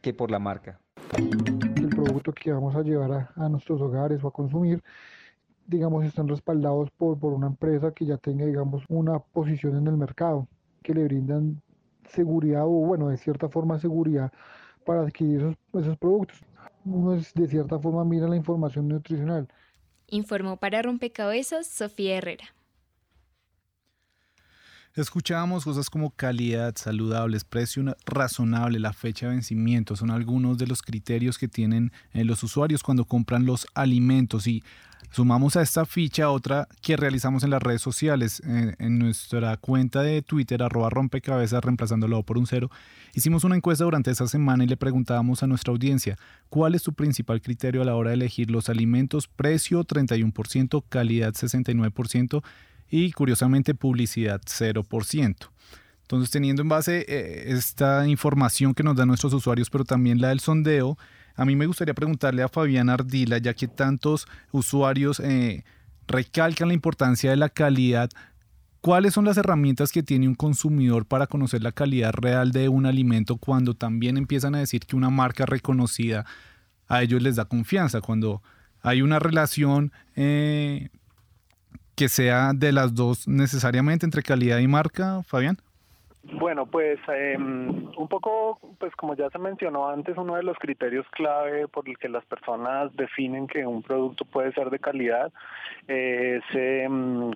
que por la marca. El producto que vamos a llevar a, nuestros hogares o a consumir, digamos, están respaldados por, por una empresa que ya tenga, digamos, una posición en el mercado, que le brindan seguridad o, bueno, de cierta forma seguridad para adquirir esos, esos productos. Uno es, de cierta forma mira la información nutricional. Informó para Rompecabezas Sofía Herrera. Escuchábamos cosas como calidad, saludables, precio razonable, la fecha de vencimiento, son algunos de los criterios que tienen eh, los usuarios cuando compran los alimentos. Y sumamos a esta ficha otra que realizamos en las redes sociales, eh, en nuestra cuenta de Twitter, arroba rompecabezas, reemplazándolo por un cero, hicimos una encuesta durante esa semana y le preguntábamos a nuestra audiencia, ¿cuál es tu principal criterio a la hora de elegir los alimentos? Precio 31%, calidad 69%, y curiosamente publicidad 0%. Entonces, teniendo en base eh, esta información que nos dan nuestros usuarios, pero también la del sondeo, a mí me gustaría preguntarle a Fabián Ardila, ya que tantos usuarios eh, recalcan la importancia de la calidad, ¿cuáles son las herramientas que tiene un consumidor para conocer la calidad real de un alimento cuando también empiezan a decir que una marca reconocida a ellos les da confianza? Cuando hay una relación eh, que sea de las dos necesariamente entre calidad y marca, Fabián? Bueno, pues em, un poco, pues como ya se mencionó antes, uno de los criterios clave por el que las personas definen que un producto puede ser de calidad es em,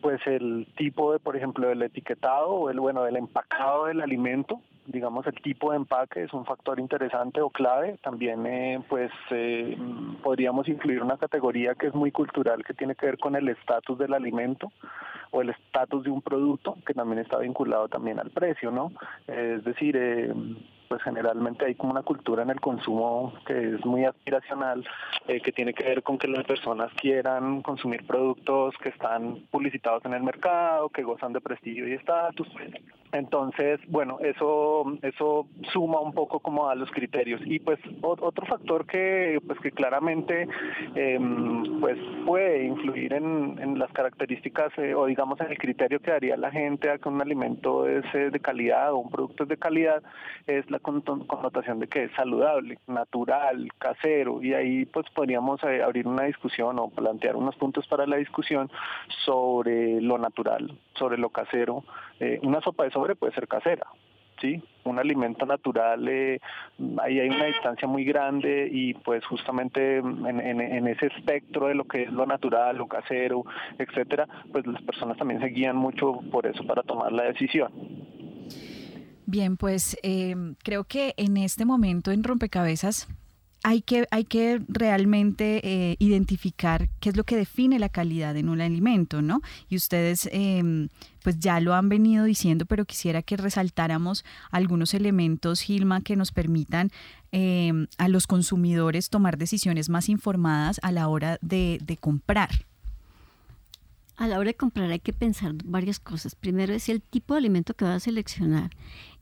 pues el tipo de, por ejemplo, del etiquetado o el bueno del empacado del alimento digamos el tipo de empaque es un factor interesante o clave. También eh, pues eh, podríamos incluir una categoría que es muy cultural que tiene que ver con el estatus del alimento o el estatus de un producto que también está vinculado también al precio, ¿no? es decir, eh, pues generalmente hay como una cultura en el consumo que es muy aspiracional, eh, que tiene que ver con que las personas quieran consumir productos que están publicitados en el mercado, que gozan de prestigio y estatus. Entonces, bueno, eso eso suma un poco como a los criterios y pues otro factor que pues que claramente em, pues puede influir en, las características eh, o digamos en el criterio que daría la gente a que un alimento es eh, de calidad o un producto es de calidad es la connotación de que es saludable, natural, casero, y ahí pues podríamos eh, abrir una discusión o plantear unos puntos para la discusión sobre lo natural, sobre lo casero. Eh, una sopa de sobre puede ser casera, ¿sí? Un alimento natural, eh, ahí hay una distancia muy grande y pues justamente en, ese espectro de lo que es lo natural, lo casero, etcétera, pues las personas también se guían mucho por eso para tomar la decisión. Bien, pues em, creo que en este momento en Rompecabezas hay que, hay que realmente eh, identificar qué es lo que define la calidad en un alimento, ¿no? Y ustedes em, pues ya lo han venido diciendo, pero quisiera que resaltáramos algunos elementos, Gilma, que nos permitan em, a los consumidores tomar decisiones más informadas a la hora de, de comprar. A la hora de comprar hay que pensar varias cosas. Primero es el tipo de alimento que vas a seleccionar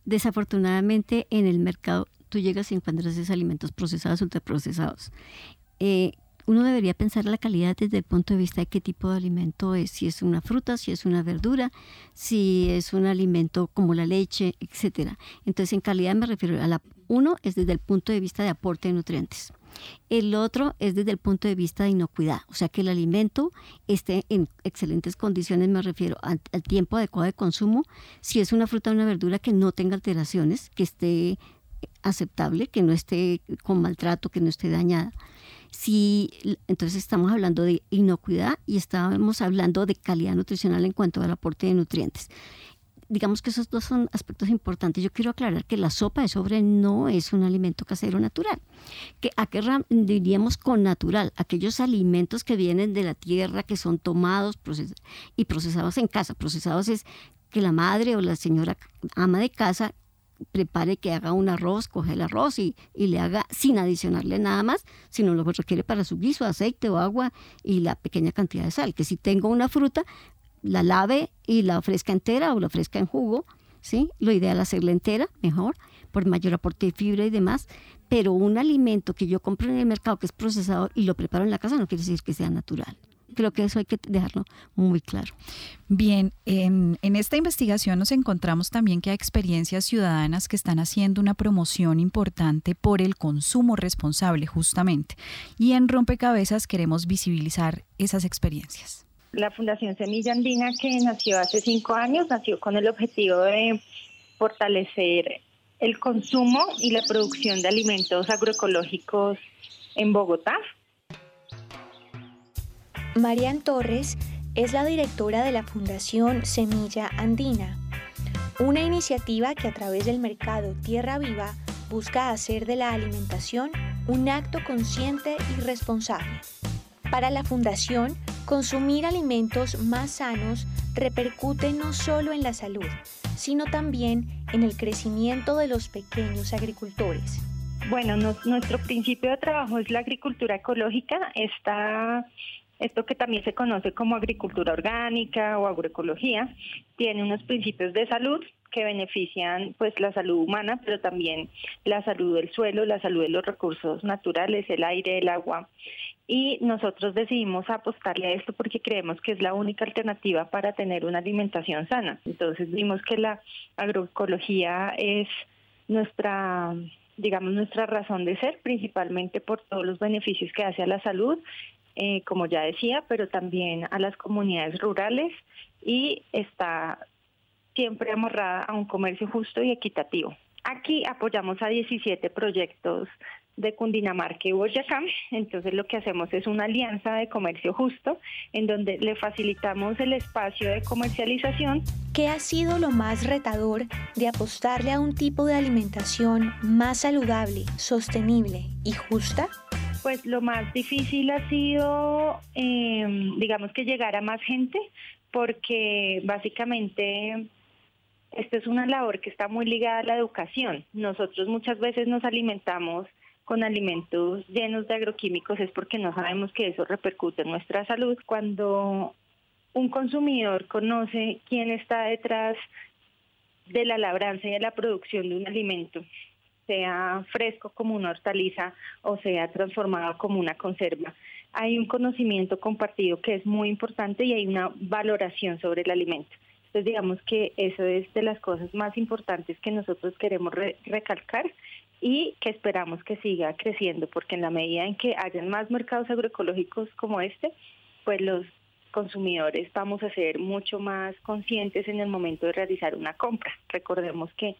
desafortunadamente en el mercado tú llegas y encuentras esos alimentos procesados, ultraprocesados. Eh, uno debería pensar la calidad desde el punto de vista de qué tipo de alimento es, si es una fruta, si es una verdura, si es un alimento como la leche, etcétera. Entonces, en calidad me refiero a la uno es desde el punto de vista de aporte de nutrientes. El otro es desde el punto de vista de inocuidad, o sea que el alimento esté en excelentes condiciones, me refiero al, tiempo adecuado de consumo, si es una fruta o una verdura que no tenga alteraciones, que esté aceptable, que no esté con maltrato, que no esté dañada. Si, entonces estamos hablando de inocuidad y estamos hablando de calidad nutricional en cuanto al aporte de nutrientes digamos que esos dos son aspectos importantes. Yo quiero aclarar que la sopa de sobre no es un alimento casero natural. Que, ¿A qué diríamos con natural? Aquellos alimentos que vienen de la tierra, que son tomados y procesados en casa. Procesados es que la madre o la señora ama de casa prepare que haga un arroz, coge el arroz y, y, le haga sin adicionarle nada más, sino lo que requiere para su guiso, aceite o agua y la pequeña cantidad de sal. Que si tengo una fruta, la lave y la ofrezca entera o la ofrezca en jugo, ¿sí? Lo ideal es hacerla entera, mejor, por mayor aporte de fibra y demás, pero un alimento que yo compro en el mercado que es procesado y lo preparo en la casa no quiere decir que sea natural. Creo que eso hay que dejarlo muy claro. Bien, en, en esta investigación nos encontramos también que hay experiencias ciudadanas que están haciendo una promoción importante por el consumo responsable, justamente. Y en Rompecabezas queremos visibilizar esas experiencias. La Fundación Semilla Andina, que nació hace cinco años, nació con el objetivo de fortalecer el consumo y la producción de alimentos agroecológicos en Bogotá. Marian Torres es la directora de la Fundación Semilla Andina, una iniciativa que a través del mercado Tierra Viva busca hacer de la alimentación un acto consciente y responsable. Para la Fundación, consumir alimentos más sanos repercute no solo en la salud, sino también en el crecimiento de los pequeños agricultores. Bueno, nuestro principio de trabajo es la agricultura ecológica. Está esto que también se conoce como agricultura orgánica o agroecología, tiene unos principios de salud que benefician pues la salud humana, pero también la salud del suelo, la salud de los recursos naturales, el aire, el agua. Y nosotros decidimos apostarle a esto porque creemos que es la única alternativa para tener una alimentación sana. Entonces vimos que la agroecología es nuestra digamos, nuestra razón de ser, principalmente por todos los beneficios que hace a la salud eh, como ya decía, pero también a las comunidades rurales y está siempre amarrada a un comercio justo y equitativo. Aquí apoyamos a 17 proyectos de Cundinamarca y Boyacá. Entonces lo que hacemos es una alianza de comercio justo en donde le facilitamos el espacio de comercialización. ¿Qué ha sido lo más retador de apostarle a un tipo de alimentación más saludable, sostenible y justa? Pues lo más difícil ha sido, em, digamos que llegar a más gente, porque básicamente esto es una labor que está muy ligada a la educación. Nosotros muchas veces nos alimentamos con alimentos llenos de agroquímicos es porque no sabemos que eso repercute en nuestra salud. Cuando un consumidor conoce quién está detrás de la labranza y de la producción de un alimento, sea fresco como una hortaliza o sea transformado como una conserva. Hay un conocimiento compartido que es muy importante y hay una valoración sobre el alimento. Entonces digamos que eso es de las cosas más importantes que nosotros queremos recalcar y que esperamos que siga creciendo, porque en la medida en que hayan más mercados agroecológicos como este, pues los consumidores vamos a ser mucho más conscientes en el momento de realizar una compra. Recordemos que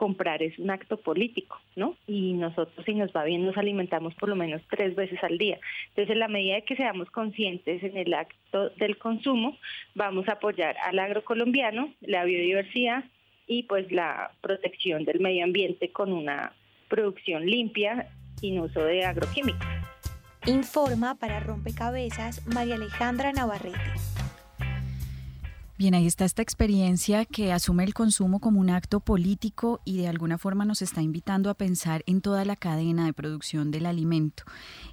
comprar es un acto político, ¿no? Y nosotros si nos va bien nos alimentamos por lo menos tres veces al día. Entonces, en la medida de que seamos conscientes en el acto del consumo, vamos a apoyar al agrocolombiano, la biodiversidad y pues la protección del medio ambiente con una producción limpia sin uso de agroquímicos. Informa para Rompecabezas María Alejandra Navarrete. Bien, ahí está esta experiencia que asume el consumo como un acto político y de alguna forma nos está invitando a pensar en toda la cadena de producción del alimento.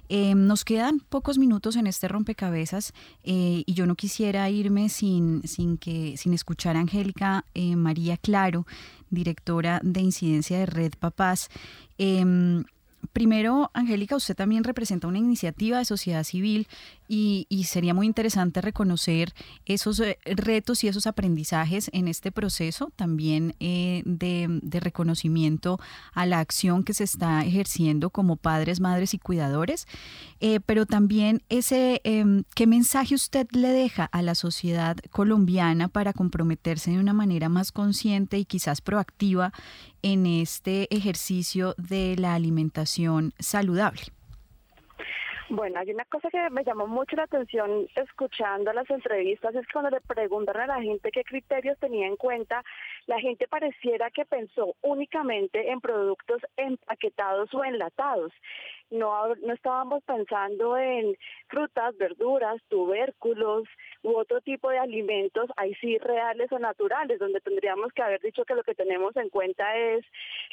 Eh, nos quedan pocos minutos en este rompecabezas eh, y yo no quisiera irme sin, sin, que, sin escuchar a Angélica eh, María Claro, directora de incidencia de Red Papás. Em, primero, Angélica, usted también representa una iniciativa de sociedad civil y, sería muy interesante reconocer esos eh, retos y esos aprendizajes en este proceso, también eh, de, reconocimiento a la acción que se está ejerciendo como padres, madres y cuidadores, eh, pero también ese, em, ¿qué mensaje usted le deja a la sociedad colombiana para comprometerse de una manera más consciente y quizás proactiva en este ejercicio de la alimentación saludable? Bueno, hay una cosa que me llamó mucho la atención escuchando las entrevistas, es cuando le preguntan a la gente qué criterios tenía en cuenta, la gente pareciera que pensó únicamente en productos empaquetados o enlatados no, no estábamos pensando en frutas, verduras, tubérculos u otro tipo de alimentos, ahí sí reales o naturales, donde tendríamos que haber dicho que lo que tenemos en cuenta es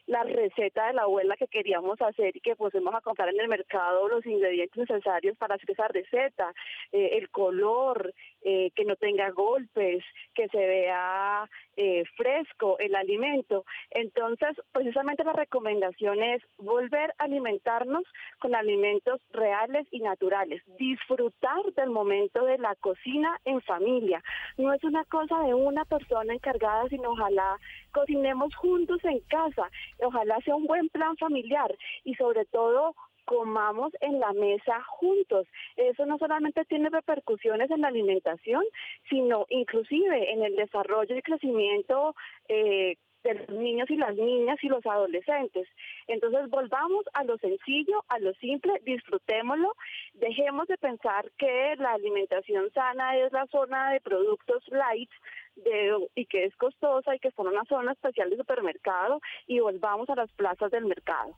la receta de la abuela que queríamos hacer y que pusimos a comprar en el mercado los ingredientes necesarios para hacer esa receta, eh, el color, eh, que no tenga golpes, que se vea eh, fresco el alimento. Entonces, precisamente la recomendación es volver a alimentarnos con alimentos reales y naturales, disfrutar del momento de la cocina en familia. No es una cosa de una persona encargada, sino ojalá cocinemos juntos en casa, ojalá sea un buen plan familiar y sobre todo comamos en la mesa juntos. Eso no solamente tiene repercusiones en la alimentación, sino inclusive en el desarrollo y crecimiento eh, de los niños y las niñas y los adolescentes. Entonces volvamos a lo sencillo, a lo simple, disfrutémoslo, dejemos de pensar que la alimentación sana es la zona de productos light, de, y que es costosa y que son una zona especial de supermercado y volvamos a las plazas del mercado.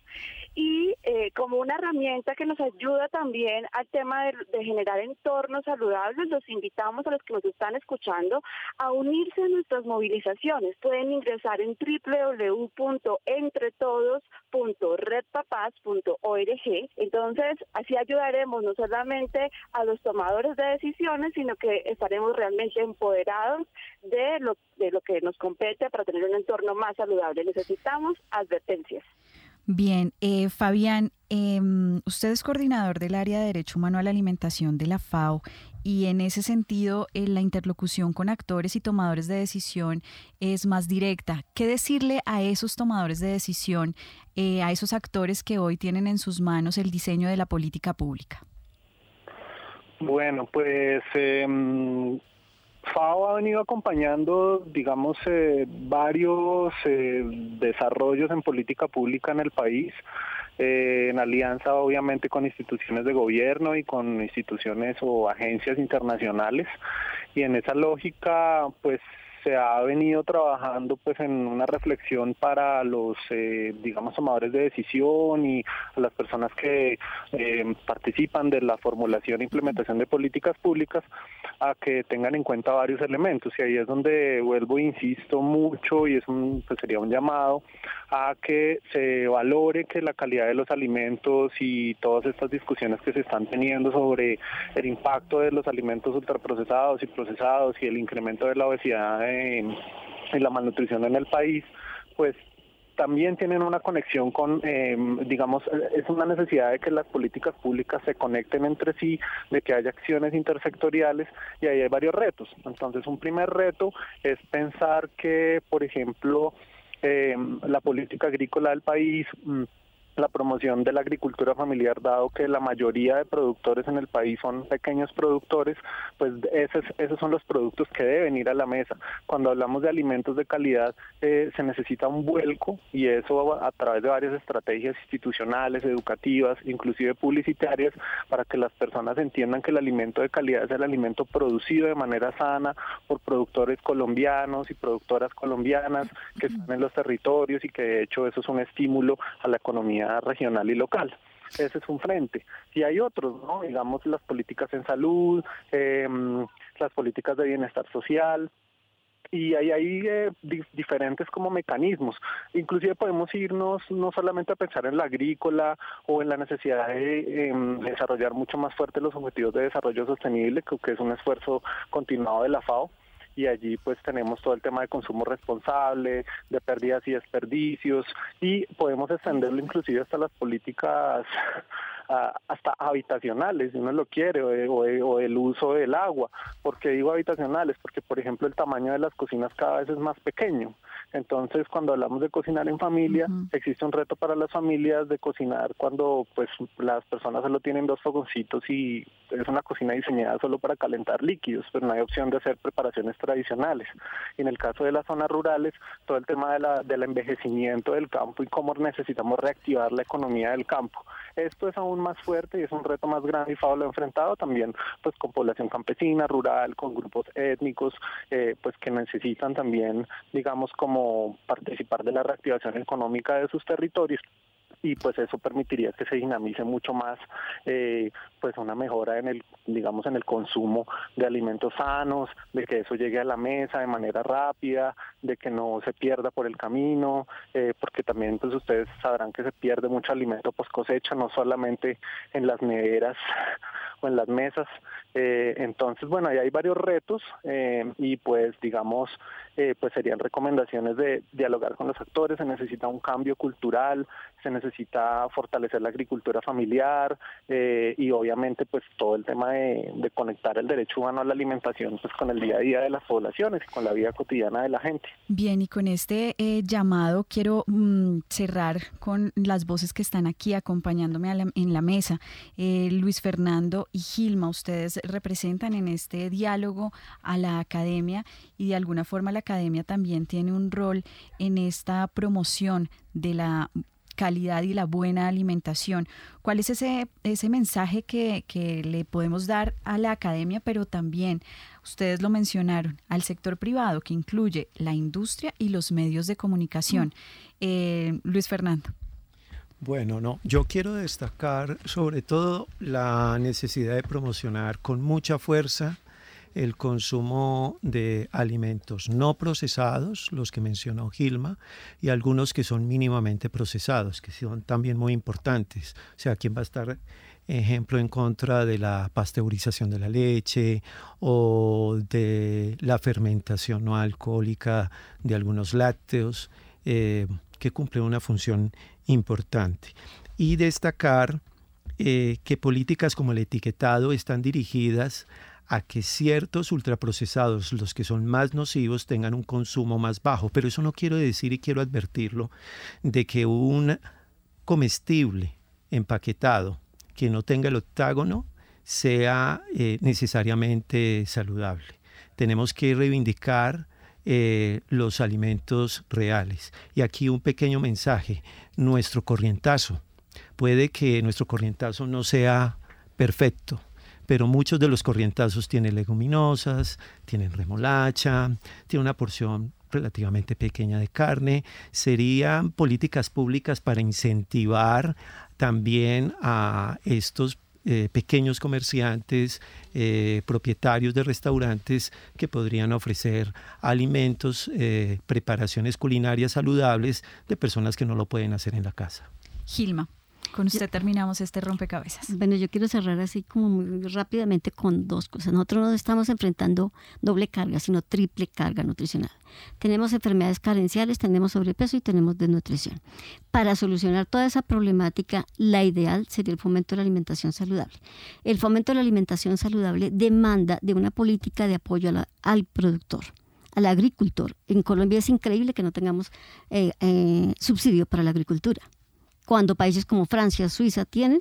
Y eh, como una herramienta que nos ayuda también al tema de, de, generar entornos saludables, los invitamos a los que nos están escuchando a unirse a nuestras movilizaciones. Pueden ingresar en www.entretodos.redpapaz.org. Entonces, así ayudaremos no solamente a los tomadores de decisiones, sino que estaremos realmente empoderados de lo, de lo que nos compete para tener un entorno más saludable. Necesitamos advertencias. Bien, eh, Fabián, eh, usted es coordinador del área de Derecho Humano a la Alimentación de la FAO y en ese sentido eh, la interlocución con actores y tomadores de decisión es más directa. ¿Qué decirle a esos tomadores de decisión, eh, a esos actores que hoy tienen en sus manos el diseño de la política pública? Bueno, pues em, FAO ha venido acompañando, digamos, eh, varios eh, desarrollos en política pública en el país, eh, en alianza obviamente con instituciones de gobierno y con instituciones o agencias internacionales. Y en esa lógica, pues se ha venido trabajando pues en una reflexión para los eh, digamos tomadores de decisión y las personas que eh, participan de la formulación e implementación de políticas públicas a que tengan en cuenta varios elementos. Y ahí es donde vuelvo e insisto mucho y es un pues sería un llamado a que se valore que la calidad de los alimentos y todas estas discusiones que se están teniendo sobre el impacto de los alimentos ultraprocesados y procesados y el incremento de la obesidad en, la malnutrición en el país, pues también tienen una conexión con, eh, digamos, es una necesidad de que las políticas públicas se conecten entre sí, de que haya acciones intersectoriales y ahí hay varios retos. Entonces, un primer reto es pensar que, por ejemplo, eh, la política agrícola del país mm, la promoción de la agricultura familiar, dado que la mayoría de productores en el país son pequeños productores, pues esos, esos son los productos que deben ir a la mesa. Cuando hablamos de alimentos de calidad, eh, se necesita un vuelco y eso a, través de varias estrategias institucionales, educativas, inclusive publicitarias, para que las personas entiendan que el alimento de calidad es el alimento producido de manera sana por productores colombianos y productoras colombianas que están en los territorios y que de hecho eso es un estímulo a la economía regional y local. Ese es un frente. Y hay otros, ¿no? Digamos, las políticas en salud, em, las políticas de bienestar social, y hay ahí eh, diferentes como mecanismos. Inclusive podemos irnos no solamente a pensar en la agrícola o en la necesidad de em, desarrollar mucho más fuerte los objetivos de desarrollo sostenible, que es un esfuerzo continuado de la FAO, y allí pues tenemos todo el tema de consumo responsable, de pérdidas y desperdicios y podemos extenderlo inclusive hasta las políticas hasta habitacionales, si uno lo quiere, o, o, el uso del agua. ¿Por qué digo habitacionales? Porque, por ejemplo, el tamaño de las cocinas cada vez es más pequeño. Entonces, cuando hablamos de cocinar en familia, existe un reto para las familias de cocinar cuando pues las personas solo tienen dos fogoncitos y es una cocina diseñada solo para calentar líquidos, pero no hay opción de hacer preparaciones tradicionales. Y en el caso de las zonas rurales, todo el tema de la, del envejecimiento del campo y cómo necesitamos reactivar la economía del campo. Esto es aún más fuerte y es un reto más grande y FAO lo ha enfrentado también pues con población campesina, rural, con grupos étnicos, eh, pues que necesitan también, digamos, como participar de la reactivación económica de sus territorios y pues eso permitiría que se dinamice mucho más eh, pues una mejora en el digamos en el consumo de alimentos sanos de que eso llegue a la mesa de manera rápida de que no se pierda por el camino eh, porque también pues ustedes sabrán que se pierde mucho alimento post cosecha no solamente en las neveras o en las mesas. Eh, entonces bueno ahí hay varios retos y pues digamos pues serían recomendaciones de dialogar con los actores. Se necesita un cambio cultural se necesita fortalecer la agricultura familiar eh, y obviamente pues todo el tema de, conectar el derecho humano a la alimentación pues con el día a día de las poblaciones y con la vida cotidiana de la gente. Bien, y con este eh, llamado quiero mm, cerrar con las voces que están aquí acompañándome en la mesa. Eh, Luis Fernando y Gilma, ustedes representan en este diálogo a la academia y de alguna forma la academia también tiene un rol en esta promoción de la calidad y la buena alimentación. ¿Cuál es ese, ese mensaje que, que le podemos dar a la academia, pero también, ustedes lo mencionaron, al sector privado, que incluye la industria y los medios de comunicación? Eh, Luis Fernando. Bueno, no, yo quiero destacar sobre todo la necesidad de promocionar con mucha fuerza el consumo de alimentos no procesados, los que mencionó Gilma, y algunos que son mínimamente procesados, que son también muy importantes. O sea, ¿quién va a estar, ejemplo, en contra de la pasteurización de la leche o de la fermentación no alcohólica de algunos lácteos, eh, que cumplen una función importante? Y destacar eh, que políticas como el etiquetado están dirigidas a que ciertos ultraprocesados, los que son más nocivos, tengan un consumo más bajo. Pero eso no quiero decir y quiero advertirlo de que un comestible empaquetado que no tenga el octágono sea eh, necesariamente saludable. Tenemos que reivindicar eh, los alimentos reales. Y aquí un pequeño mensaje, nuestro corrientazo. Puede que nuestro corrientazo no sea perfecto, pero muchos de los corrientazos tienen leguminosas, tienen remolacha, tiene una porción relativamente pequeña de carne. Serían políticas públicas para incentivar también a estos eh, pequeños comerciantes, eh, propietarios de restaurantes que podrían ofrecer alimentos, eh, preparaciones culinarias saludables de personas que no lo pueden hacer en la casa. Gilma. Con usted terminamos este rompecabezas. Bueno, yo quiero cerrar así como muy rápidamente con dos cosas. Nosotros no estamos enfrentando doble carga, sino triple carga nutricional. Tenemos enfermedades carenciales, tenemos sobrepeso y tenemos desnutrición. Para solucionar toda esa problemática, la ideal sería el fomento de la alimentación saludable. El fomento de la alimentación saludable demanda de una política de apoyo al productor al agricultor. En Colombia es increíble que no tengamos eh, eh, subsidio para la agricultura cuando países como Francia, Suiza tienen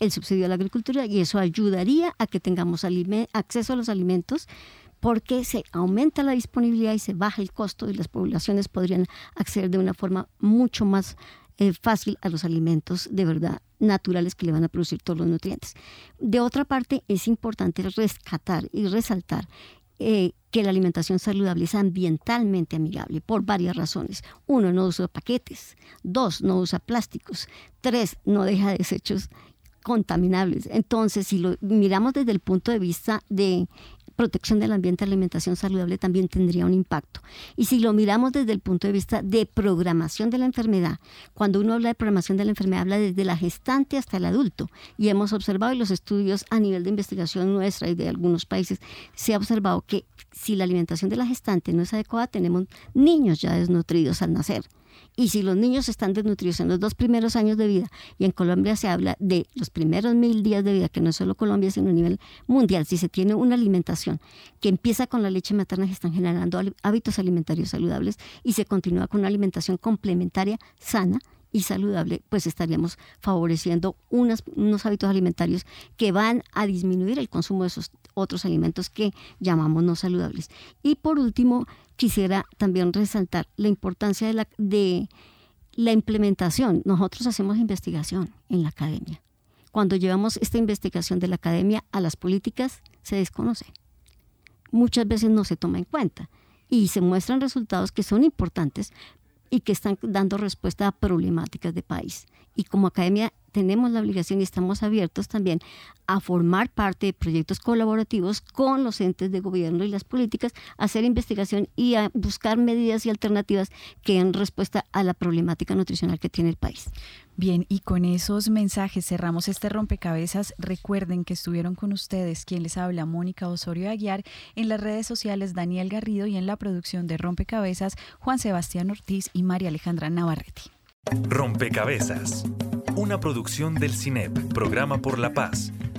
el subsidio a la agricultura y eso ayudaría a que tengamos acceso a los alimentos porque se aumenta la disponibilidad y se baja el costo y las poblaciones podrían acceder de una forma mucho más eh, fácil a los alimentos de verdad naturales que le van a producir todos los nutrientes. De otra parte, es importante rescatar y resaltar eh, que la alimentación saludable es ambientalmente amigable por varias razones. Uno, no usa paquetes. Dos, no usa plásticos. Tres, no deja desechos contaminables. Entonces, si lo miramos desde el punto de vista de protección del ambiente, alimentación saludable también tendría un impacto. Y si lo miramos desde el punto de vista de programación de la enfermedad, cuando uno habla de programación de la enfermedad, habla desde la gestante hasta el adulto. Y hemos observado en los estudios a nivel de investigación nuestra y de algunos países, se ha observado que si la alimentación de la gestante no es adecuada, tenemos niños ya desnutridos al nacer. Y si los niños están desnutridos en los dos primeros años de vida, y en Colombia se habla de los primeros mil días de vida, que no es solo Colombia, sino a nivel mundial, si se tiene una alimentación que empieza con la leche materna, se están generando hábitos alimentarios saludables y se continúa con una alimentación complementaria sana, y saludable, pues estaríamos favoreciendo unos hábitos alimentarios que van a disminuir el consumo de esos otros alimentos que llamamos no saludables. Y por último, quisiera también resaltar la importancia de la implementación. Nosotros hacemos investigación en la academia. Cuando llevamos esta investigación de la academia a las políticas, se desconoce. Muchas veces no se toma en cuenta y se muestran resultados que son importantes, y que están dando respuesta a problemáticas de país. Y como academia tenemos la obligación y estamos abiertos también a formar parte de proyectos colaborativos con los entes de gobierno y las políticas, hacer investigación y a buscar medidas y alternativas que den respuesta a la problemática nutricional que tiene el país. Bien, y con esos mensajes cerramos este rompecabezas. Recuerden que estuvieron con ustedes quien les habla, Mónica Osorio Aguiar, en las redes sociales Daniel Garrido y en la producción de Rompecabezas Juan Sebastián Ortiz y María Alejandra Navarrete. Rompecabezas, una producción del CINEP, Programa por la Paz